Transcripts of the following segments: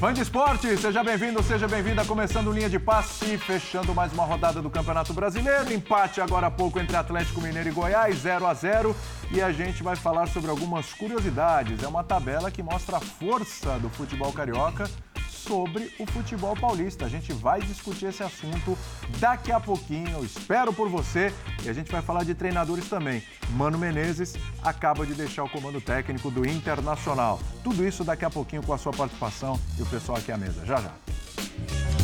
Fã de esporte, seja bem-vindo, seja bem-vinda. Começando linha de passe, fechando mais uma rodada do Campeonato Brasileiro. Empate agora há pouco entre Atlético Mineiro e Goiás, 0 a 0 E a gente vai falar sobre algumas curiosidades. É uma tabela que mostra a força do futebol carioca sobre o futebol paulista. A gente vai discutir esse assunto daqui a pouquinho. Eu espero por você e a gente vai falar de treinadores também. Mano Menezes acaba de deixar o comando técnico do Internacional. Tudo isso daqui a pouquinho com a sua participação e o pessoal aqui à mesa. Já já.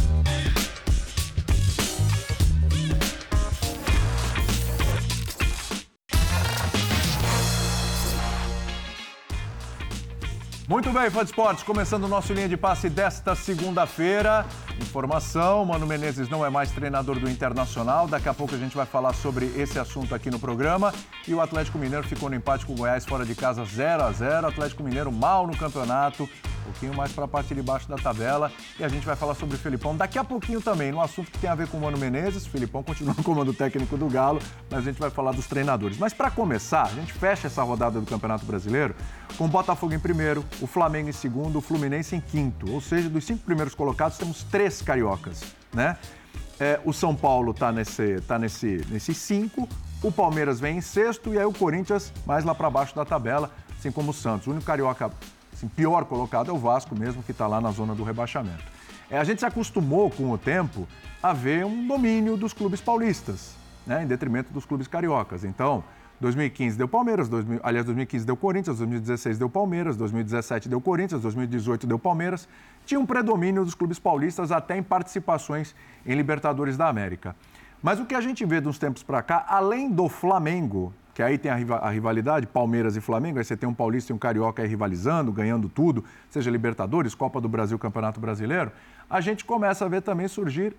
Muito bem, fã de esportes, começando o nosso linha de passe desta segunda-feira. Informação: Mano Menezes não é mais treinador do Internacional. Daqui a pouco a gente vai falar sobre esse assunto aqui no programa. E o Atlético Mineiro ficou no empate com o Goiás fora de casa 0 a 0 Atlético Mineiro mal no campeonato um pouquinho mais para a parte de baixo da tabela. E a gente vai falar sobre o Felipão daqui a pouquinho também, no assunto que tem a ver com o Mano Menezes. O Felipão continua no comando técnico do Galo, mas a gente vai falar dos treinadores. Mas para começar, a gente fecha essa rodada do Campeonato Brasileiro com o Botafogo em primeiro, o Flamengo em segundo, o Fluminense em quinto. Ou seja, dos cinco primeiros colocados, temos três cariocas, né? É, o São Paulo está nesse, tá nesse, nesse cinco, o Palmeiras vem em sexto e aí o Corinthians mais lá para baixo da tabela, assim como o Santos. O único carioca assim, pior colocado é o Vasco mesmo, que está lá na zona do rebaixamento. É, a gente se acostumou com o tempo a ver um domínio dos clubes paulistas, né, em detrimento dos clubes cariocas. Então, 2015 deu Palmeiras, 2000, aliás, 2015 deu Corinthians, 2016 deu Palmeiras, 2017 deu Corinthians, 2018 deu Palmeiras. Tinha um predomínio dos clubes paulistas até em participações em Libertadores da América. Mas o que a gente vê de uns tempos para cá, além do Flamengo, que aí tem a rivalidade, Palmeiras e Flamengo, aí você tem um paulista e um carioca aí rivalizando, ganhando tudo, seja Libertadores, Copa do Brasil, Campeonato Brasileiro, a gente começa a ver também surgir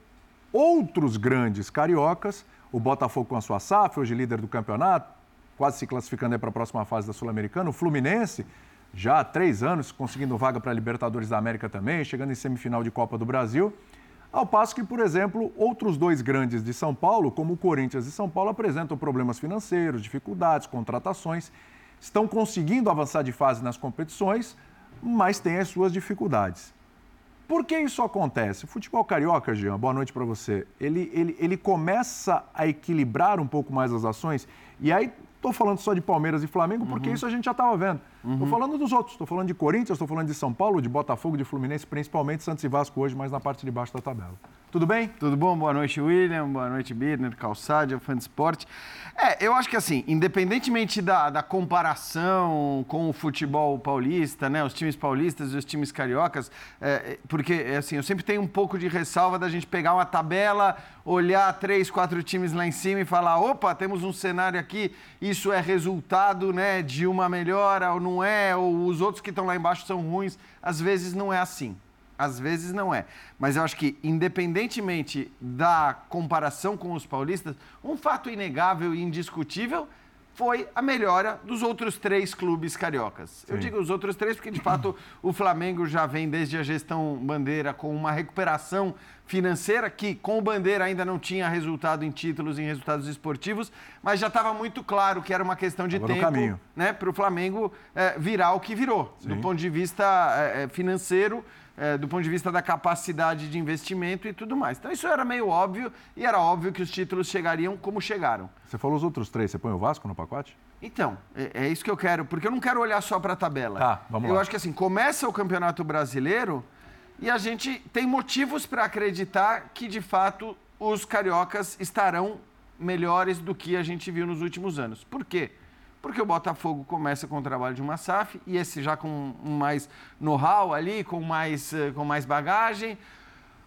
outros grandes cariocas, o Botafogo com a sua SAF, hoje líder do campeonato, quase se classificando para a próxima fase da Sul-Americana, o Fluminense, já há três anos conseguindo vaga para a Libertadores da América também, chegando em semifinal de Copa do Brasil, ao passo que, por exemplo, outros dois grandes de São Paulo, como o Corinthians e São Paulo, apresentam problemas financeiros, dificuldades, contratações, estão conseguindo avançar de fase nas competições, mas têm as suas dificuldades. Por que isso acontece? O futebol carioca, Jean, boa noite para você. Ele, ele, ele começa a equilibrar um pouco mais as ações e aí Estou falando só de Palmeiras e Flamengo, porque uhum. isso a gente já estava vendo. Estou uhum. falando dos outros. Estou falando de Corinthians, estou falando de São Paulo, de Botafogo, de Fluminense, principalmente Santos e Vasco hoje, mas na parte de baixo da tabela. Tudo bem? Tudo bom? Boa noite, William. Boa noite, Birner, Calçade, fã de esporte. É, eu acho que assim, independentemente da, da comparação com o futebol paulista, né, os times paulistas e os times cariocas, é, porque assim, eu sempre tenho um pouco de ressalva da gente pegar uma tabela, olhar três, quatro times lá em cima e falar, opa, temos um cenário aqui, isso é resultado né, de uma melhora ou não é, ou os outros que estão lá embaixo são ruins. Às vezes não é assim. Às vezes não é. Mas eu acho que, independentemente da comparação com os paulistas, um fato inegável e indiscutível foi a melhora dos outros três clubes cariocas. Sim. Eu digo os outros três porque, de fato, o Flamengo já vem desde a gestão Bandeira com uma recuperação financeira que, com o Bandeira, ainda não tinha resultado em títulos, em resultados esportivos, mas já estava muito claro que era uma questão de Agora tempo né, para o Flamengo é, virar o que virou, Sim. do ponto de vista é, financeiro é, do ponto de vista da capacidade de investimento e tudo mais. Então isso era meio óbvio e era óbvio que os títulos chegariam como chegaram. Você falou os outros três, você põe o Vasco no pacote? Então, é, é isso que eu quero, porque eu não quero olhar só para a tabela. Tá, vamos eu lá. acho que assim, começa o Campeonato Brasileiro e a gente tem motivos para acreditar que de fato os cariocas estarão melhores do que a gente viu nos últimos anos. Por quê? Porque o Botafogo começa com o trabalho de uma SAF e esse já com mais know-how ali, com mais, eh, com mais bagagem.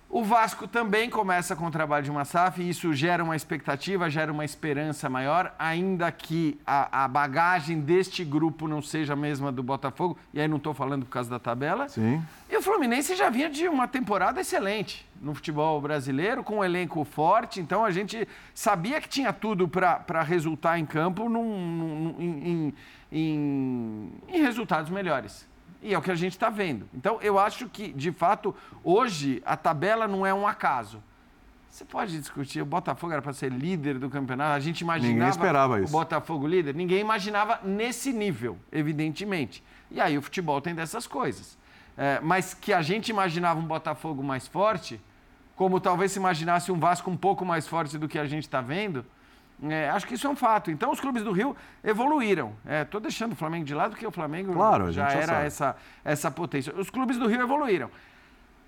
O Vasco também começa com o trabalho de uma SAF e isso gera uma expectativa, gera uma esperança maior, ainda que a, a bagagem deste grupo não seja a mesma do Botafogo, e aí não estou falando por causa da tabela. Sim. E o Fluminense já vinha de uma temporada excelente no futebol brasileiro, com um elenco forte, então a gente sabia que tinha tudo para resultar em campo num, num, em, em, em resultados melhores. E é o que a gente está vendo. Então, eu acho que, de fato, hoje a tabela não é um acaso. Você pode discutir, o Botafogo era para ser líder do campeonato, a gente imaginava Ninguém esperava isso. o Botafogo líder, ninguém imaginava nesse nível, evidentemente. E aí o futebol tem dessas coisas. é, mas que a gente imaginava um Botafogo mais forte, como talvez se imaginasse um Vasco um pouco mais forte do que a gente está vendo. É, acho que isso é um fato. Então, os clubes do Rio evoluíram. Estou é, deixando o Flamengo de lado, porque o Flamengo claro, já era essa, essa potência. Os clubes do Rio evoluíram.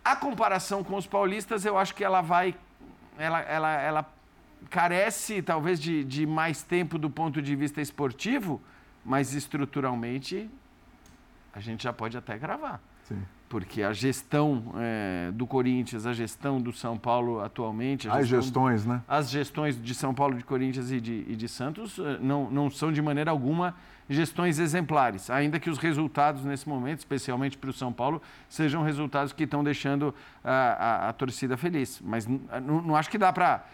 A comparação com os paulistas, eu acho que ela vai. Ela, ela, ela carece, talvez, de, de mais tempo do ponto de vista esportivo, mas estruturalmente a gente já pode até gravar. Sim porque a gestão é, do Corinthians, a gestão do São Paulo atualmente. As gestões, né? As gestões de São Paulo, de Corinthians e de, e de Santos eh, não, não são de maneira alguma gestões exemplares, ainda que os resultados nesse momento, especialmente para o São Paulo, sejam resultados que estão deixando a, a, a torcida feliz. Mas não, não acho que dá para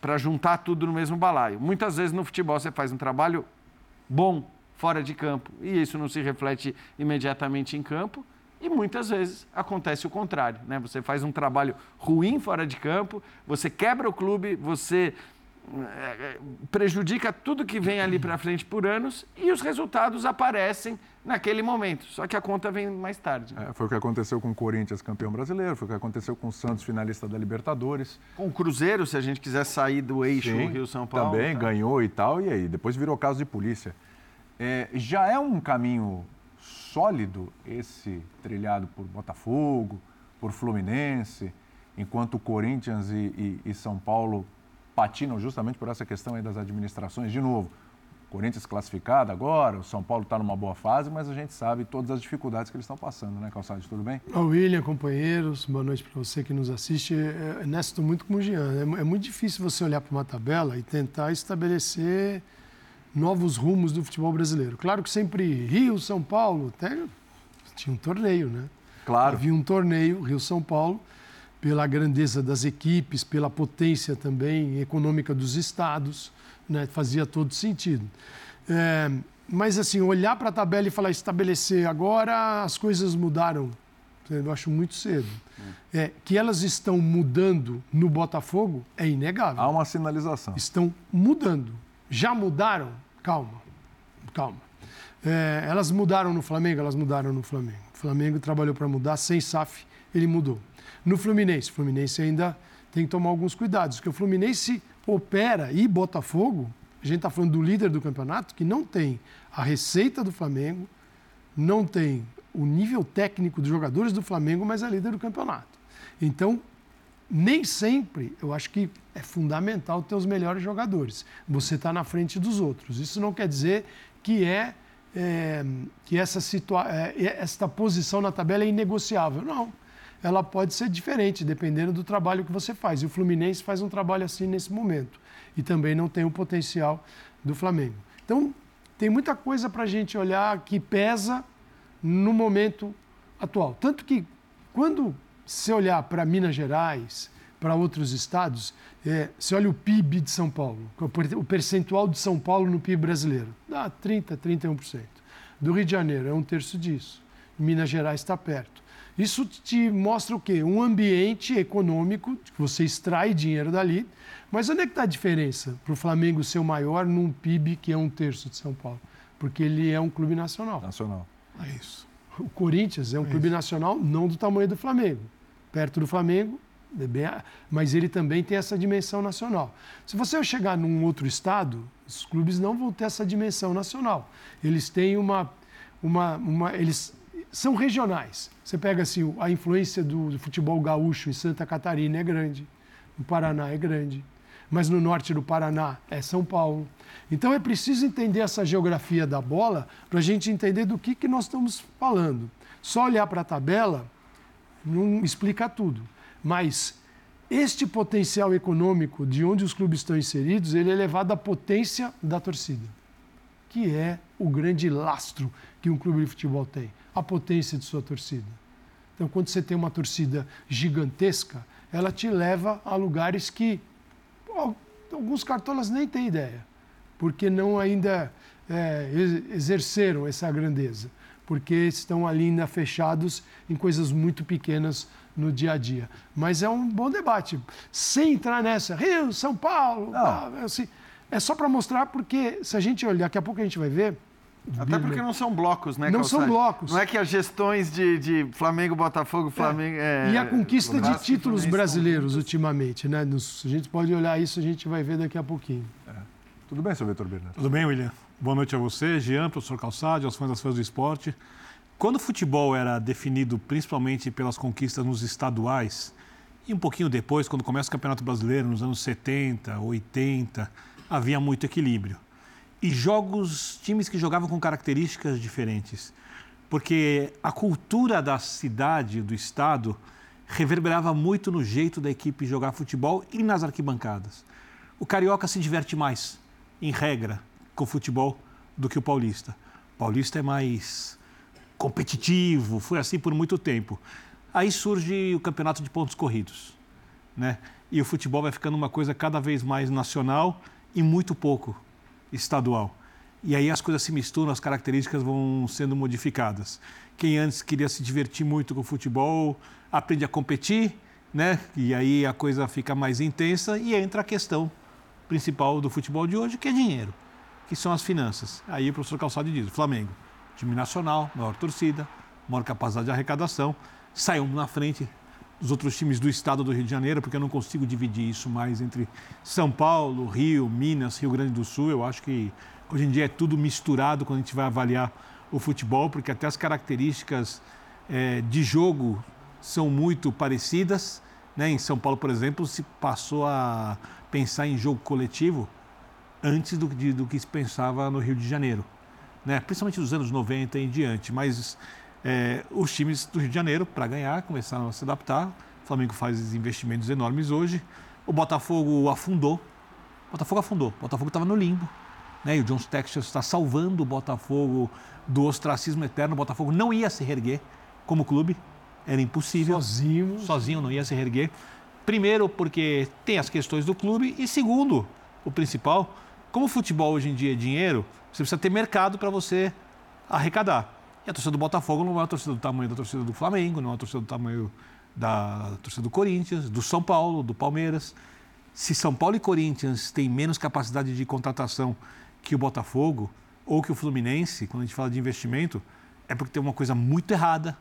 para juntar tudo no mesmo balaio. Muitas vezes no futebol você faz um trabalho bom fora de campo e isso não se reflete imediatamente em campo. E muitas vezes acontece o contrário, né? Você faz um trabalho ruim fora de campo, você quebra o clube, você é, prejudica tudo que vem ali para frente por anos e os resultados aparecem naquele momento. Só que a conta vem mais tarde. É, foi o que aconteceu com o Corinthians, campeão brasileiro, foi o que aconteceu com o Santos, finalista da Libertadores. Com o Cruzeiro, se a gente quiser sair do eixo Rio-São Paulo. Também tá? ganhou e tal, e aí depois virou caso de polícia. É, já é um caminho sólido esse trilhado por Botafogo, por Fluminense, enquanto Corinthians e, e, e São Paulo patinam justamente por essa questão aí das administrações. De novo, Corinthians classificado agora, o São Paulo está numa boa fase, mas a gente sabe todas as dificuldades que eles estão passando, né, Calçado? Tudo bem? William, companheiros, boa noite para você que nos assiste. É, é muito com o Jean. É, é muito difícil você olhar para uma tabela e tentar estabelecer novos rumos do futebol brasileiro. Claro que sempre Rio, São Paulo, até tinha um torneio, né? Claro. Havia um torneio, Rio-São Paulo, pela grandeza das equipes, pela potência também econômica dos estados, né? fazia todo sentido. É, mas, assim, olhar para a tabela e falar estabelecer agora as coisas mudaram, eu acho muito cedo. É, que elas estão mudando no Botafogo é inegável. Há uma sinalização. Estão mudando. Já mudaram? Calma, calma. É, elas mudaram no Flamengo? Elas mudaram no Flamengo. O Flamengo trabalhou para mudar, sem SAF, ele mudou. No Fluminense, o Fluminense ainda tem que tomar alguns cuidados, porque o Fluminense opera e Botafogo, a gente está falando do líder do campeonato, que não tem a receita do Flamengo, não tem o nível técnico dos jogadores do Flamengo, mas é líder do campeonato. Então, nem sempre eu acho que é fundamental ter os melhores jogadores. Você está na frente dos outros. Isso não quer dizer que é, é que essa, situa é, esta posição na tabela é inegociável. Não. Ela pode ser diferente, dependendo do trabalho que você faz. E o Fluminense faz um trabalho assim nesse momento. E também não tem o potencial do Flamengo. Então, tem muita coisa para a gente olhar que pesa no momento atual. Tanto que, quando se olhar para Minas Gerais, para outros estados, é, se olha o PIB de São Paulo, o percentual de São Paulo no PIB brasileiro, dá 30%, 31%. Do Rio de Janeiro é um terço disso. Minas Gerais está perto. Isso te mostra o quê? Um ambiente econômico, que você extrai dinheiro dali, mas onde é que está a diferença para o Flamengo ser o maior num PIB que é um terço de São Paulo? Porque ele é um clube nacional. Nacional. É isso. O Corinthians é um é clube isso. nacional não do tamanho do Flamengo, perto do Flamengo, mas ele também tem essa dimensão nacional. Se você chegar num outro estado, os clubes não vão ter essa dimensão nacional. Eles têm uma, uma, uma eles são regionais. Você pega assim, a influência do, do futebol gaúcho em Santa Catarina é grande, no Paraná é grande, mas no norte do Paraná é São Paulo. Então é preciso entender essa geografia da bola para a gente entender do que, que nós estamos falando. Só olhar para a tabela não explica tudo. Mas este potencial econômico de onde os clubes estão inseridos, ele é elevado à potência da torcida, que é o grande lastro que um clube de futebol tem, a potência de sua torcida. Então, quando você tem uma torcida gigantesca, ela te leva a lugares que alguns cartolas nem têm ideia, porque não ainda é, exerceram essa grandeza, porque estão ali ainda fechados em coisas muito pequenas no dia a dia. Mas é um bom debate. Sem entrar nessa, Rio, São Paulo, tá, assim, é só para mostrar, porque se a gente olhar, daqui a pouco a gente vai ver, Até porque não são blocos, né? Não Calçade? são blocos. Não é que as gestões de, de Flamengo, Botafogo, é. Flamengo. É. É, e a conquista de títulos brasileiros ultimamente, né? Nos, a gente pode olhar isso, a gente vai ver daqui a pouquinho. É. Tudo bem, seu Vitor Bernardo? Tudo bem, William? Boa noite a você, Jean, professor Calçade, aos fãs das fãs do esporte. Quando o futebol era definido principalmente pelas conquistas nos estaduais, e um pouquinho depois, quando começa o Campeonato Brasileiro, nos anos 70, 80, havia muito equilíbrio. E jogos, times que jogavam com características diferentes. Porque a cultura da cidade, do estado, reverberava muito no jeito da equipe jogar futebol e nas arquibancadas. O carioca se diverte mais, em regra, com futebol do que o paulista. O paulista é mais competitivo, foi assim por muito tempo. Aí surge o campeonato de pontos corridos, né? E o futebol vai ficando uma coisa cada vez mais nacional e muito pouco estadual. E aí as coisas se misturam, as características vão sendo modificadas. Quem antes queria se divertir muito com o futebol, aprende a competir, né? E aí a coisa fica mais intensa e entra a questão principal do futebol de hoje, que é dinheiro, que são as finanças. Aí o professor Calçado diz, Flamengo time nacional, maior torcida, maior capacidade de arrecadação, saiu na frente dos outros times do estado do Rio de Janeiro, porque eu não consigo dividir isso mais entre São Paulo, Rio, Minas, Rio Grande do Sul. Eu acho que hoje em dia é tudo misturado quando a gente vai avaliar o futebol, porque até as características é, de jogo são muito parecidas. Né? Em São Paulo, por exemplo, se passou a pensar em jogo coletivo antes do, de, do que se pensava no Rio de Janeiro né? principalmente dos anos 90 em diante. Mas é, os times do Rio de Janeiro, para ganhar, começaram a se adaptar. O Flamengo faz investimentos enormes hoje. O Botafogo afundou. O Botafogo afundou. O Botafogo estava no limbo. Né? E o John Texas está salvando o Botafogo do ostracismo eterno. O Botafogo não ia se reerguer como clube. Era impossível. Sozinho. Sozinho não ia se reerguer. Primeiro, porque tem as questões do clube. E segundo, o principal, como o futebol hoje em dia é dinheiro, você precisa ter mercado para você arrecadar. E a torcida do Botafogo não é uma torcida do tamanho da torcida do Flamengo, não é uma torcida do tamanho da torcida do Corinthians, do São Paulo, do Palmeiras. Se São Paulo e Corinthians têm menos capacidade de contratação que o Botafogo ou que o Fluminense, quando a gente fala de investimento, é porque tem uma coisa muito errada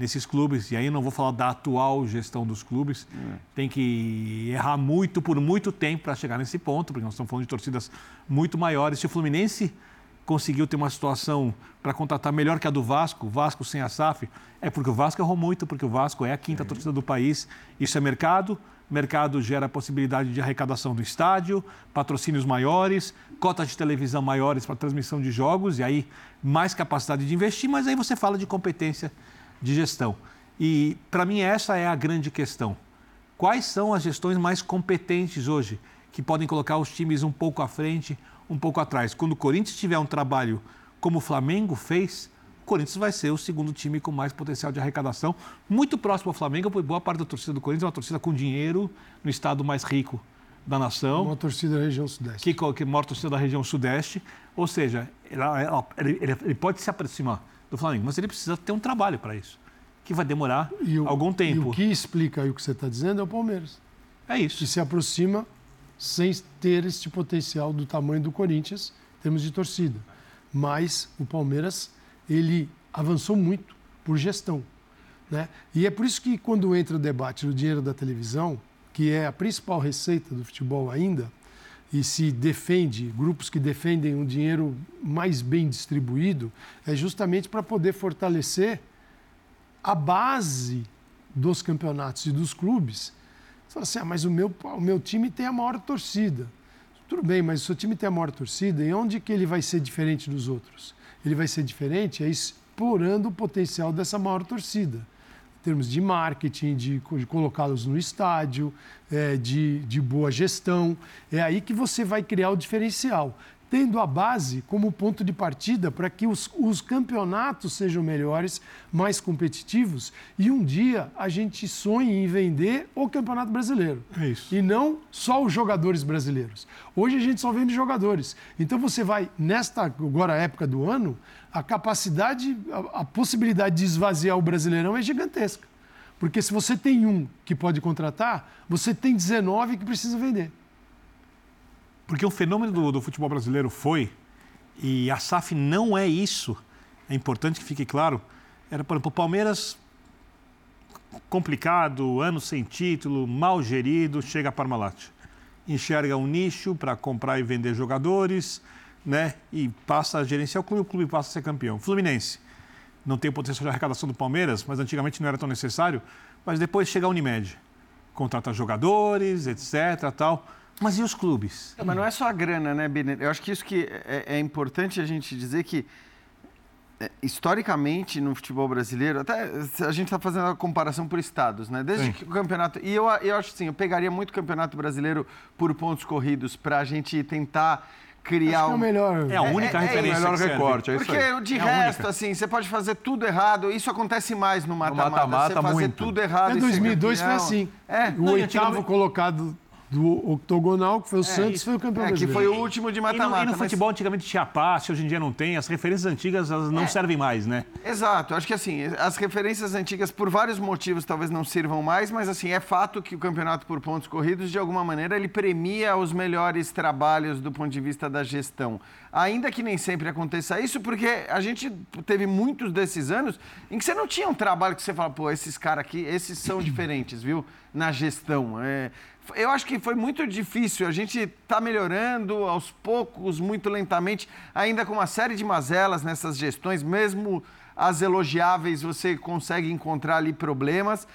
nesses clubes. E aí não vou falar da atual gestão dos clubes. É. Tem que errar muito por muito tempo para chegar nesse ponto, porque nós estamos falando de torcidas muito maiores. Se o Fluminense conseguiu ter uma situação para contratar melhor que a do Vasco, Vasco sem a SAF, é porque o Vasco errou muito, porque o Vasco é a quinta é. torcida do país. Isso é mercado. Mercado gera possibilidade de arrecadação do estádio, patrocínios maiores, cotas de televisão maiores para transmissão de jogos, e aí mais capacidade de investir, mas aí você fala de competência de gestão. E, para mim, essa é a grande questão. Quais são as gestões mais competentes hoje, que podem colocar os times um pouco à frente, um pouco atrás? Quando o Corinthians tiver um trabalho como o Flamengo fez, o Corinthians vai ser o segundo time com mais potencial de arrecadação, muito próximo ao Flamengo, porque boa parte da torcida do Corinthians é uma torcida com dinheiro no estado mais rico da nação. Uma torcida da região sudeste. Que, que maior torcida da região sudeste. Ou seja, ele, ele, ele pode se aproximar do Flamengo. Mas ele precisa ter um trabalho para isso, que vai demorar o, algum tempo. E o que explica o que você está dizendo é o Palmeiras. É isso. Que se aproxima sem ter este potencial do tamanho do Corinthians em termos de torcida. Mas o Palmeiras, ele avançou muito por gestão. Né? E é por isso que quando entra o debate do dinheiro da televisão, que é a principal receita do futebol ainda, e se defende, grupos que defendem um dinheiro mais bem distribuído, é justamente para poder fortalecer a base dos campeonatos e dos clubes. Você fala assim, ah, mas o meu, o meu time tem a maior torcida. Tudo bem, mas o seu time tem a maior torcida, e onde que ele vai ser diferente dos outros? Ele vai ser diferente é explorando o potencial dessa maior torcida termos de marketing, de, de colocá-los no estádio, é, de, de boa gestão. É aí que você vai criar o diferencial tendo a base como ponto de partida para que os, os, campeonatos sejam melhores, mais competitivos e um dia a gente sonhe em vender o Campeonato Brasileiro. É isso. E não só os jogadores brasileiros. Hoje a gente só vende jogadores. Então você vai, nesta agora época do ano, a capacidade, a, a possibilidade de esvaziar o Brasileirão é gigantesca. Porque se você tem um que pode contratar, você tem 19 que precisa vender. Porque o fenômeno do, do futebol brasileiro foi, E a SAF não é isso. É importante que fique claro. Era, exemplo, o Palmeiras complicado, ano sem título, mal gerido, chega a Parmalat. Enxerga um nicho para comprar e vender jogadores, né? E passa a gerenciar o clube, o clube passa a ser campeão. Fluminense. Não tem o potencial de arrecadação do Palmeiras, mas antigamente não era tão necessário. Mas depois chega a Unimed. Contrata jogadores, etc. tal. Mas e os clubes? Mas não é só a grana, né, Bini? Eu acho que isso que é, é importante a gente dizer que é, historicamente no futebol brasileiro, até a gente está fazendo a comparação por estados, né? Desde Sim. que o campeonato. E eu, eu acho assim, eu pegaria muito o campeonato brasileiro por pontos corridos para a gente tentar criar Acho que é o melhor. É a única é- é referência. melhor que serve. recorte, é isso Porque aí. de É resto, assim, você pode fazer tudo errado. Isso acontece mais no mata-mata. Você fazer muito. tudo errado. Em e ser 2002 foi assim. É. O Não, oitavo antigamente- colocado do octogonal, que foi o Santos, foi o campeão É, que brasileiro. foi o último de E no, mata-mata. e no mas- futebol, antigamente tinha passe, hoje em dia não tem. As referências antigas elas não servem mais, né? Exato, acho que assim, as referências antigas, por vários motivos, talvez não sirvam mais, mas assim, é fato que o campeonato por pontos corridos, de alguma maneira, ele premia os melhores trabalhos do ponto de vista da gestão. Ainda que nem sempre aconteça isso, porque a gente teve muitos desses anos em que você não tinha um trabalho que você fala, pô, esses caras aqui, esses são diferentes, viu? Na gestão. É, eu acho que foi muito difícil. A gente está melhorando aos poucos, muito lentamente, ainda com uma série de mazelas nessas gestões, mesmo as elogiáveis, você consegue encontrar ali problemas.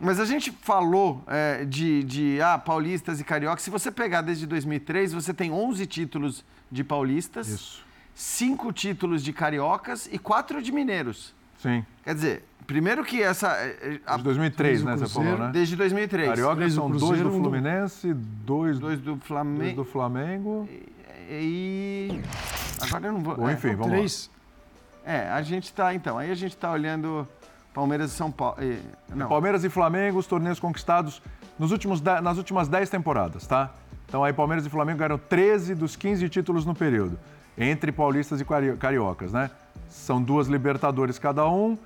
Mas a gente falou é, de, de ah, paulistas e cariocas. Se você pegar desde 2003, você tem 11 títulos de paulistas, Isso. cinco títulos de cariocas e quatro de mineiros. Sim. Quer dizer, primeiro que essa. é, a- De 2003, Três do né? Você Cruzeiro, falou, né? Desde 2003. Carioca são dois Cruzeiro, do um do- Fluminense, dois, Dois do dois Flamengo. do Flamengo. E. Agora eu não vou. Bom, é, enfim, vamos lá. Três. É, a gente tá. Então, aí a gente tá olhando Palmeiras e São Paulo. eh, Não. Palmeiras e Flamengo, os torneios conquistados nos últimos nas últimas 10 temporadas, tá? Então aí Palmeiras e Flamengo ganharam 13 dos 15 títulos no período, entre paulistas e cari- cariocas, né? São duas Libertadores cada um,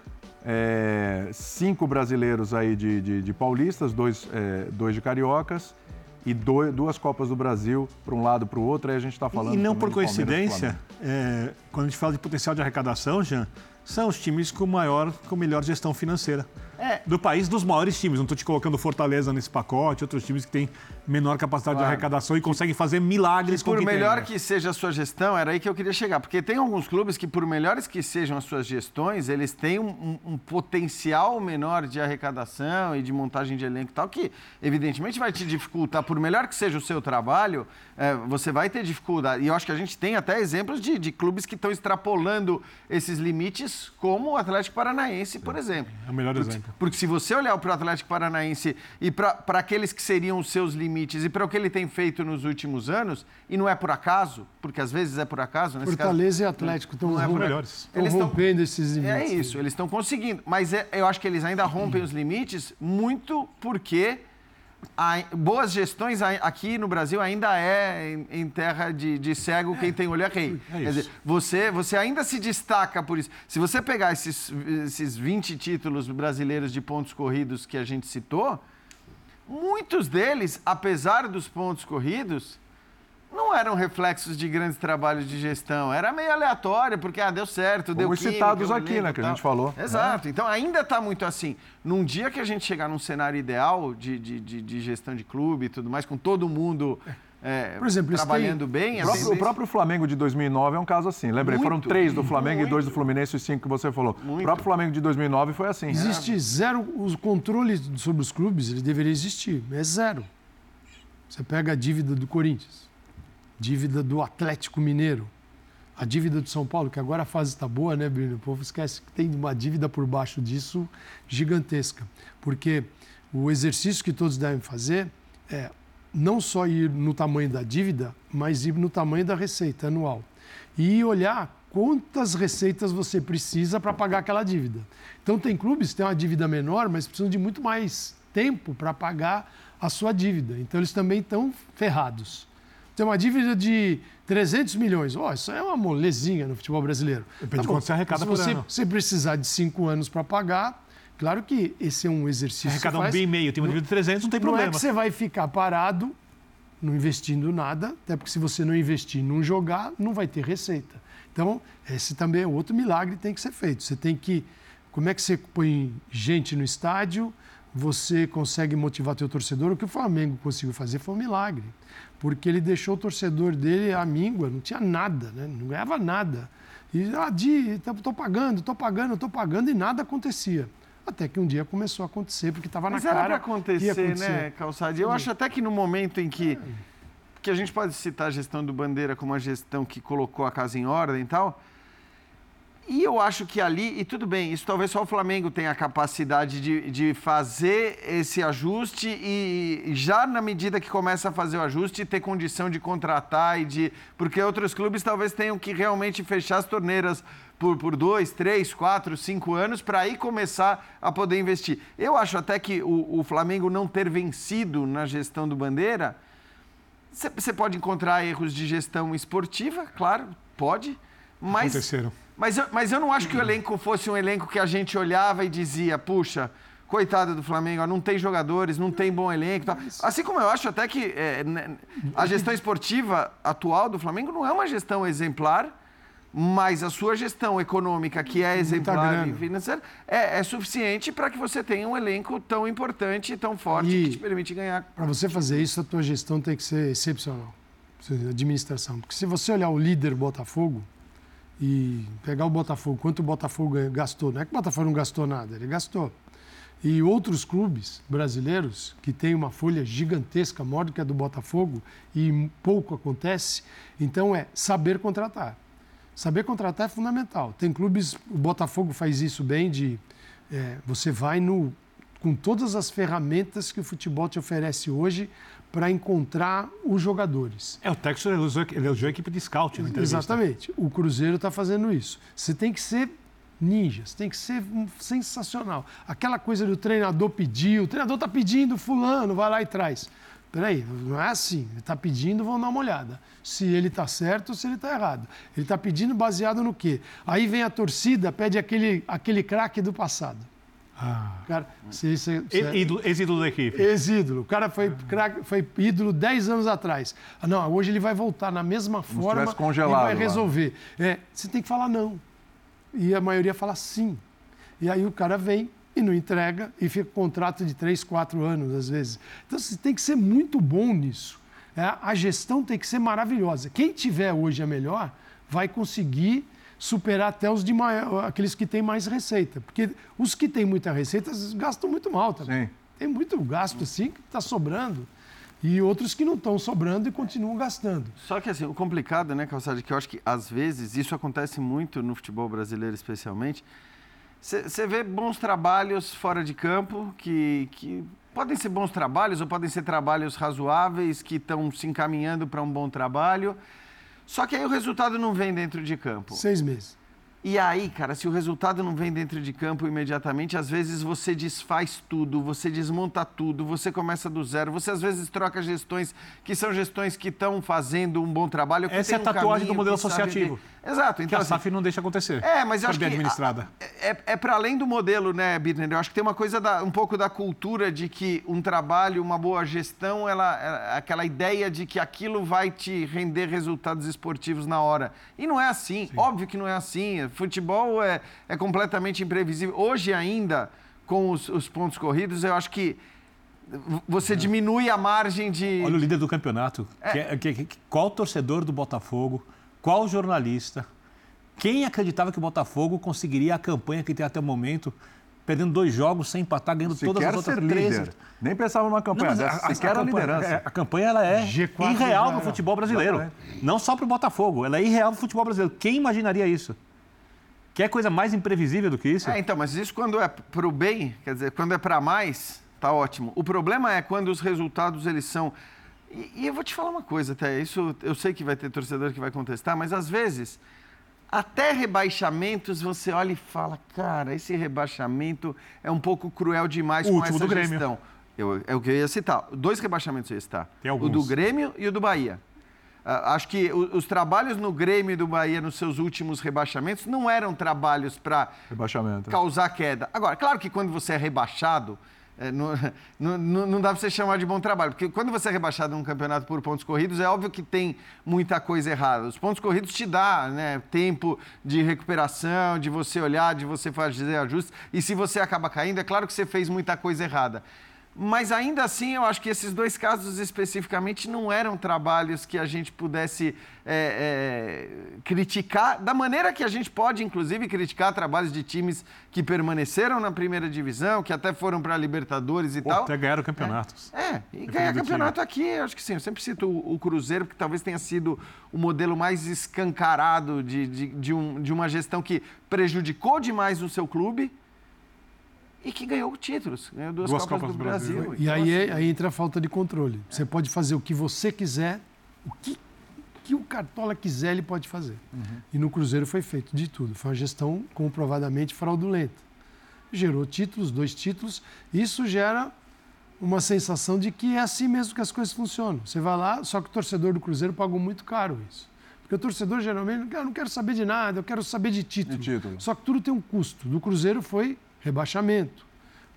é, cinco brasileiros aí de, de- de paulistas, dois, é, dois de cariocas e dois- duas Copas do Brasil para um lado para o outro. Aí a gente está falando E não por coincidência, é, quando a gente fala de potencial de arrecadação, Jean, são os times com maior, com melhor gestão financeira. É. Do país, dos maiores times. Não estou te colocando Fortaleza nesse pacote, outros times que têm menor capacidade de Claro. arrecadação e conseguem fazer milagres com o Por que tem, melhor né? que seja a sua gestão, era aí que eu queria chegar. Porque tem alguns clubes que, por melhores que sejam as suas gestões, eles têm um, um- um potencial menor de arrecadação e de montagem de elenco e tal, que evidentemente vai te dificultar. Por melhor que seja o seu trabalho, é, você vai ter dificuldade. E eu acho que a gente tem até exemplos de, de clubes que estão extrapolando esses limites, como o Atlético Paranaense, por exemplo. É o melhor exemplo. Porque se você olhar para o Atlético Paranaense e para aqueles que seriam os seus limites e para o que ele tem feito nos últimos anos, e não é por acaso, porque às vezes é por acaso, Fortaleza e caso, Atlético estão é melhores. Eles tão- rompendo esses limites. É isso, eles estão conseguindo. Mas é- eu acho que eles ainda rompem os limites muito porque a- boas gestões aqui no Brasil ainda é em, em terra de, de cego, quem tem olho é rei. É Quer dizer, você, você ainda se destaca por isso. Se você pegar esses, esses 20 títulos brasileiros de pontos corridos que a gente citou, muitos deles, apesar dos pontos corridos, não eram reflexos de grandes trabalhos de gestão. Era meio aleatório, porque ah, deu certo, deu os citados o aqui, né, e que a gente falou. Exato. Então ainda está muito assim. Num dia que a gente chegar num cenário ideal de, de, de, de gestão de clube e tudo mais, com todo mundo é, Por exemplo, trabalhando bem, O próprio, o próprio Flamengo de 2009 é um caso assim. Lembrei, foram Muito, três do Flamengo e muito. dois do Fluminense, os cinco que você falou. O Muito. próprio Flamengo de 2009 foi assim. Existe zero, o controle sobre os clubes, ele deveria existir, é zero. Você pega a dívida do Corinthians, dívida do Atlético Mineiro, a dívida do São Paulo, que agora a fase está boa, né, Bruno? O povo esquece que tem uma dívida por baixo disso gigantesca. Porque o exercício que todos devem fazer é não só ir no tamanho da dívida, mas ir no tamanho da receita anual. E olhar quantas receitas você precisa para pagar aquela dívida. Então, tem clubes que têm uma dívida menor, mas precisam de muito mais tempo para pagar a sua dívida. Então, eles também estão ferrados. Tem uma dívida de 300 milhões. Ó, isso é uma molezinha no futebol brasileiro. Depende de bom, quanto você arrecada se por você, ano. Se precisar de cinco anos para pagar, claro que esse é um exercício Arrecada um bi e meio, tem uma dívida de 300, não tem Não é problema. que você vai ficar parado, não investindo nada, até porque se você não investir, não jogar, não vai ter receita. Então, esse também é outro milagre que tem que ser feito. Você tem que. Como é que você põe gente no estádio? Você consegue motivar teu torcedor? O que o Flamengo conseguiu fazer foi um milagre. Porque ele deixou o torcedor dele à míngua, não tinha nada, né? não ganhava nada. E, ah, Di, estou pagando, estou pagando, estou pagando, e nada acontecia. Até que um dia começou a acontecer, porque estava na Mas cara. era para acontecer, né, Calçade? Eu acho até que no momento em que. Que a gente pode citar a gestão do Bandeira como a gestão que colocou a casa em ordem e tal. E eu acho que ali, e tudo bem, isso talvez só o Flamengo tenha a capacidade de, de fazer esse ajuste e já na medida que começa a fazer o ajuste, ter condição de contratar e de. Porque outros clubes talvez tenham que realmente fechar as torneiras por, por dois, três, quatro, cinco anos para aí começar a poder investir. Eu acho até que o, o Flamengo não ter vencido na gestão do Bandeira você pode encontrar erros de gestão esportiva, claro, pode. Mas, Aconteceram. Mas eu, mas eu não acho que o elenco fosse um elenco que a gente olhava e dizia, puxa, coitado do Flamengo, não tem jogadores, não tem bom elenco. Tal. Assim como eu acho até que é, né, a gestão esportiva atual do Flamengo não é uma gestão exemplar, mas a sua gestão econômica, que é exemplar e financeira, é, é suficiente para que você tenha um elenco tão importante e tão forte E que te permite ganhar. Para você fazer isso, a tua gestão tem que ser excepcional. Administração. Porque se você olhar o líder Botafogo e pegar o Botafogo, quanto o Botafogo gastou, não é que o Botafogo não gastou nada, ele gastou. E outros clubes brasileiros que têm uma folha gigantesca, maior do que a do Botafogo, e pouco acontece, então é saber contratar. Saber contratar é fundamental. Tem clubes, o Botafogo faz isso bem, de é, você vai no, com todas as ferramentas que o futebol te oferece hoje para encontrar os jogadores. É, o Texas elogiou, elogiou a equipe de scout na entrevista. Exatamente. O Cruzeiro está fazendo isso. Você tem que ser ninja, você tem que ser sensacional. Aquela coisa do treinador pedir, o treinador está pedindo, fulano, vai lá e traz. Peraí, não é assim. Ele está pedindo, vamos dar uma olhada. Se ele está certo ou se ele está errado. Ele está pedindo baseado no quê? Aí vem a torcida, pede aquele, aquele craque do passado. Ah. Cara, se, se, se, Ex-ídolo da equipe. Ex-ídolo. O cara foi, craque, foi ídolo 10 anos atrás. Ah, não, hoje ele vai voltar na mesma forma e vai resolver. É, você tem que falar não. E a maioria fala sim. E aí o cara vem, e não entrega e fica com contrato de três, quatro anos, às vezes. Então, você tem que ser muito bom nisso. É, a gestão tem que ser maravilhosa. Quem tiver hoje a melhor vai conseguir superar até os de maior, aqueles que têm mais receita. Porque os que têm muita receita gastam muito mal também. Sim. Tem muito gasto assim que está sobrando. E outros que não estão sobrando e continuam gastando. Só que assim, o complicado, né, Calçade, que eu acho que às vezes isso acontece muito no futebol brasileiro especialmente, você vê bons trabalhos fora de campo, que, que podem ser bons trabalhos ou podem ser trabalhos razoáveis, que estão se encaminhando para um bom trabalho. Só que aí o resultado não vem dentro de campo. Seis meses. E aí, cara, se o resultado não vem dentro de campo imediatamente, às vezes você desfaz tudo, você desmonta tudo, você começa do zero, você às vezes troca gestões que são gestões que estão fazendo um bom trabalho. Essa é a um tatuagem do modelo associativo. Exato. Então, que a assim, SAF não deixa acontecer. É, mas eu acho que administrada. é, é para além do modelo, né, Birner? Eu acho que tem uma coisa, da, um pouco da cultura de que um trabalho, uma boa gestão, ela, é aquela ideia de que aquilo vai te render resultados esportivos na hora. E não é assim. Óbvio que não é assim. Futebol é, é completamente imprevisível. Hoje ainda, com os, os pontos corridos, eu acho que você diminui a margem de... Olha o líder do campeonato. Que é- que- que- qual torcedor do Botafogo? Qual jornalista? Quem acreditava que o Botafogo conseguiria a campanha que tem até o momento, perdendo dois jogos sem empatar, ganhando todas Sequer as outras ser 13? líder. Nem pensava numa campanha dessa, a, sequer a, campanha, liderança. é, a campanha ela é G4 irreal no futebol brasileiro. Não só para o Botafogo, ela é irreal no futebol brasileiro. Quem imaginaria isso? Quer coisa mais imprevisível do que isso? É, então, mas isso quando é para o bem, quer dizer, quando é para mais, tá ótimo. O problema é quando os resultados eles são. E, e eu vou te falar uma coisa, até isso eu sei que vai ter torcedor que vai contestar, mas às vezes até rebaixamentos você olha e fala, cara, esse rebaixamento é um pouco cruel demais O com último essa do Grêmio. gestão. Eu, é o que eu ia citar. Dois rebaixamentos eu ia citar. Tem o alguns. do Grêmio e o do Bahia. Ah, acho que os trabalhos no Grêmio do Bahia nos seus últimos rebaixamentos não eram trabalhos para Rebaixamento. causar queda. Agora, claro que quando você é rebaixado, não, não, não, dá para você chamar de bom trabalho. Porque quando você é rebaixado num campeonato por pontos corridos, é óbvio que tem muita coisa errada. Os pontos corridos te dá né, tempo de recuperação, de você olhar, de você fazer ajustes. E se você acaba caindo, é claro que você fez muita coisa errada. Mas ainda assim, eu acho que esses dois casos especificamente não eram trabalhos que a gente pudesse é, é, criticar, da maneira que a gente pode, inclusive, criticar trabalhos de times que permaneceram na primeira divisão, que até foram para a Libertadores e Pô, tal. Até ganharam campeonatos. É, é e ganhar campeonato aqui, acho que sim. Eu sempre cito o, o, Cruzeiro, porque talvez tenha sido o modelo mais escancarado de, de, de, um, de uma gestão que prejudicou demais o seu clube e que ganhou títulos, ganhou duas, duas Copas, Copas, do, do Brasil. Brasil. E aí, é, aí entra a falta de controle. Você pode fazer o que você quiser, o que, que o Cartola quiser, ele pode fazer. Uhum. E no Cruzeiro foi feito de tudo. Foi uma gestão comprovadamente fraudulenta. Gerou títulos, dois títulos. Isso gera uma sensação de que é assim mesmo que as coisas funcionam. Você vai lá, só que o torcedor do Cruzeiro pagou muito caro isso. Porque o torcedor geralmente, eu não quero saber de nada, eu quero saber de título. de título. Só que tudo tem um custo. Do Cruzeiro foi rebaixamento.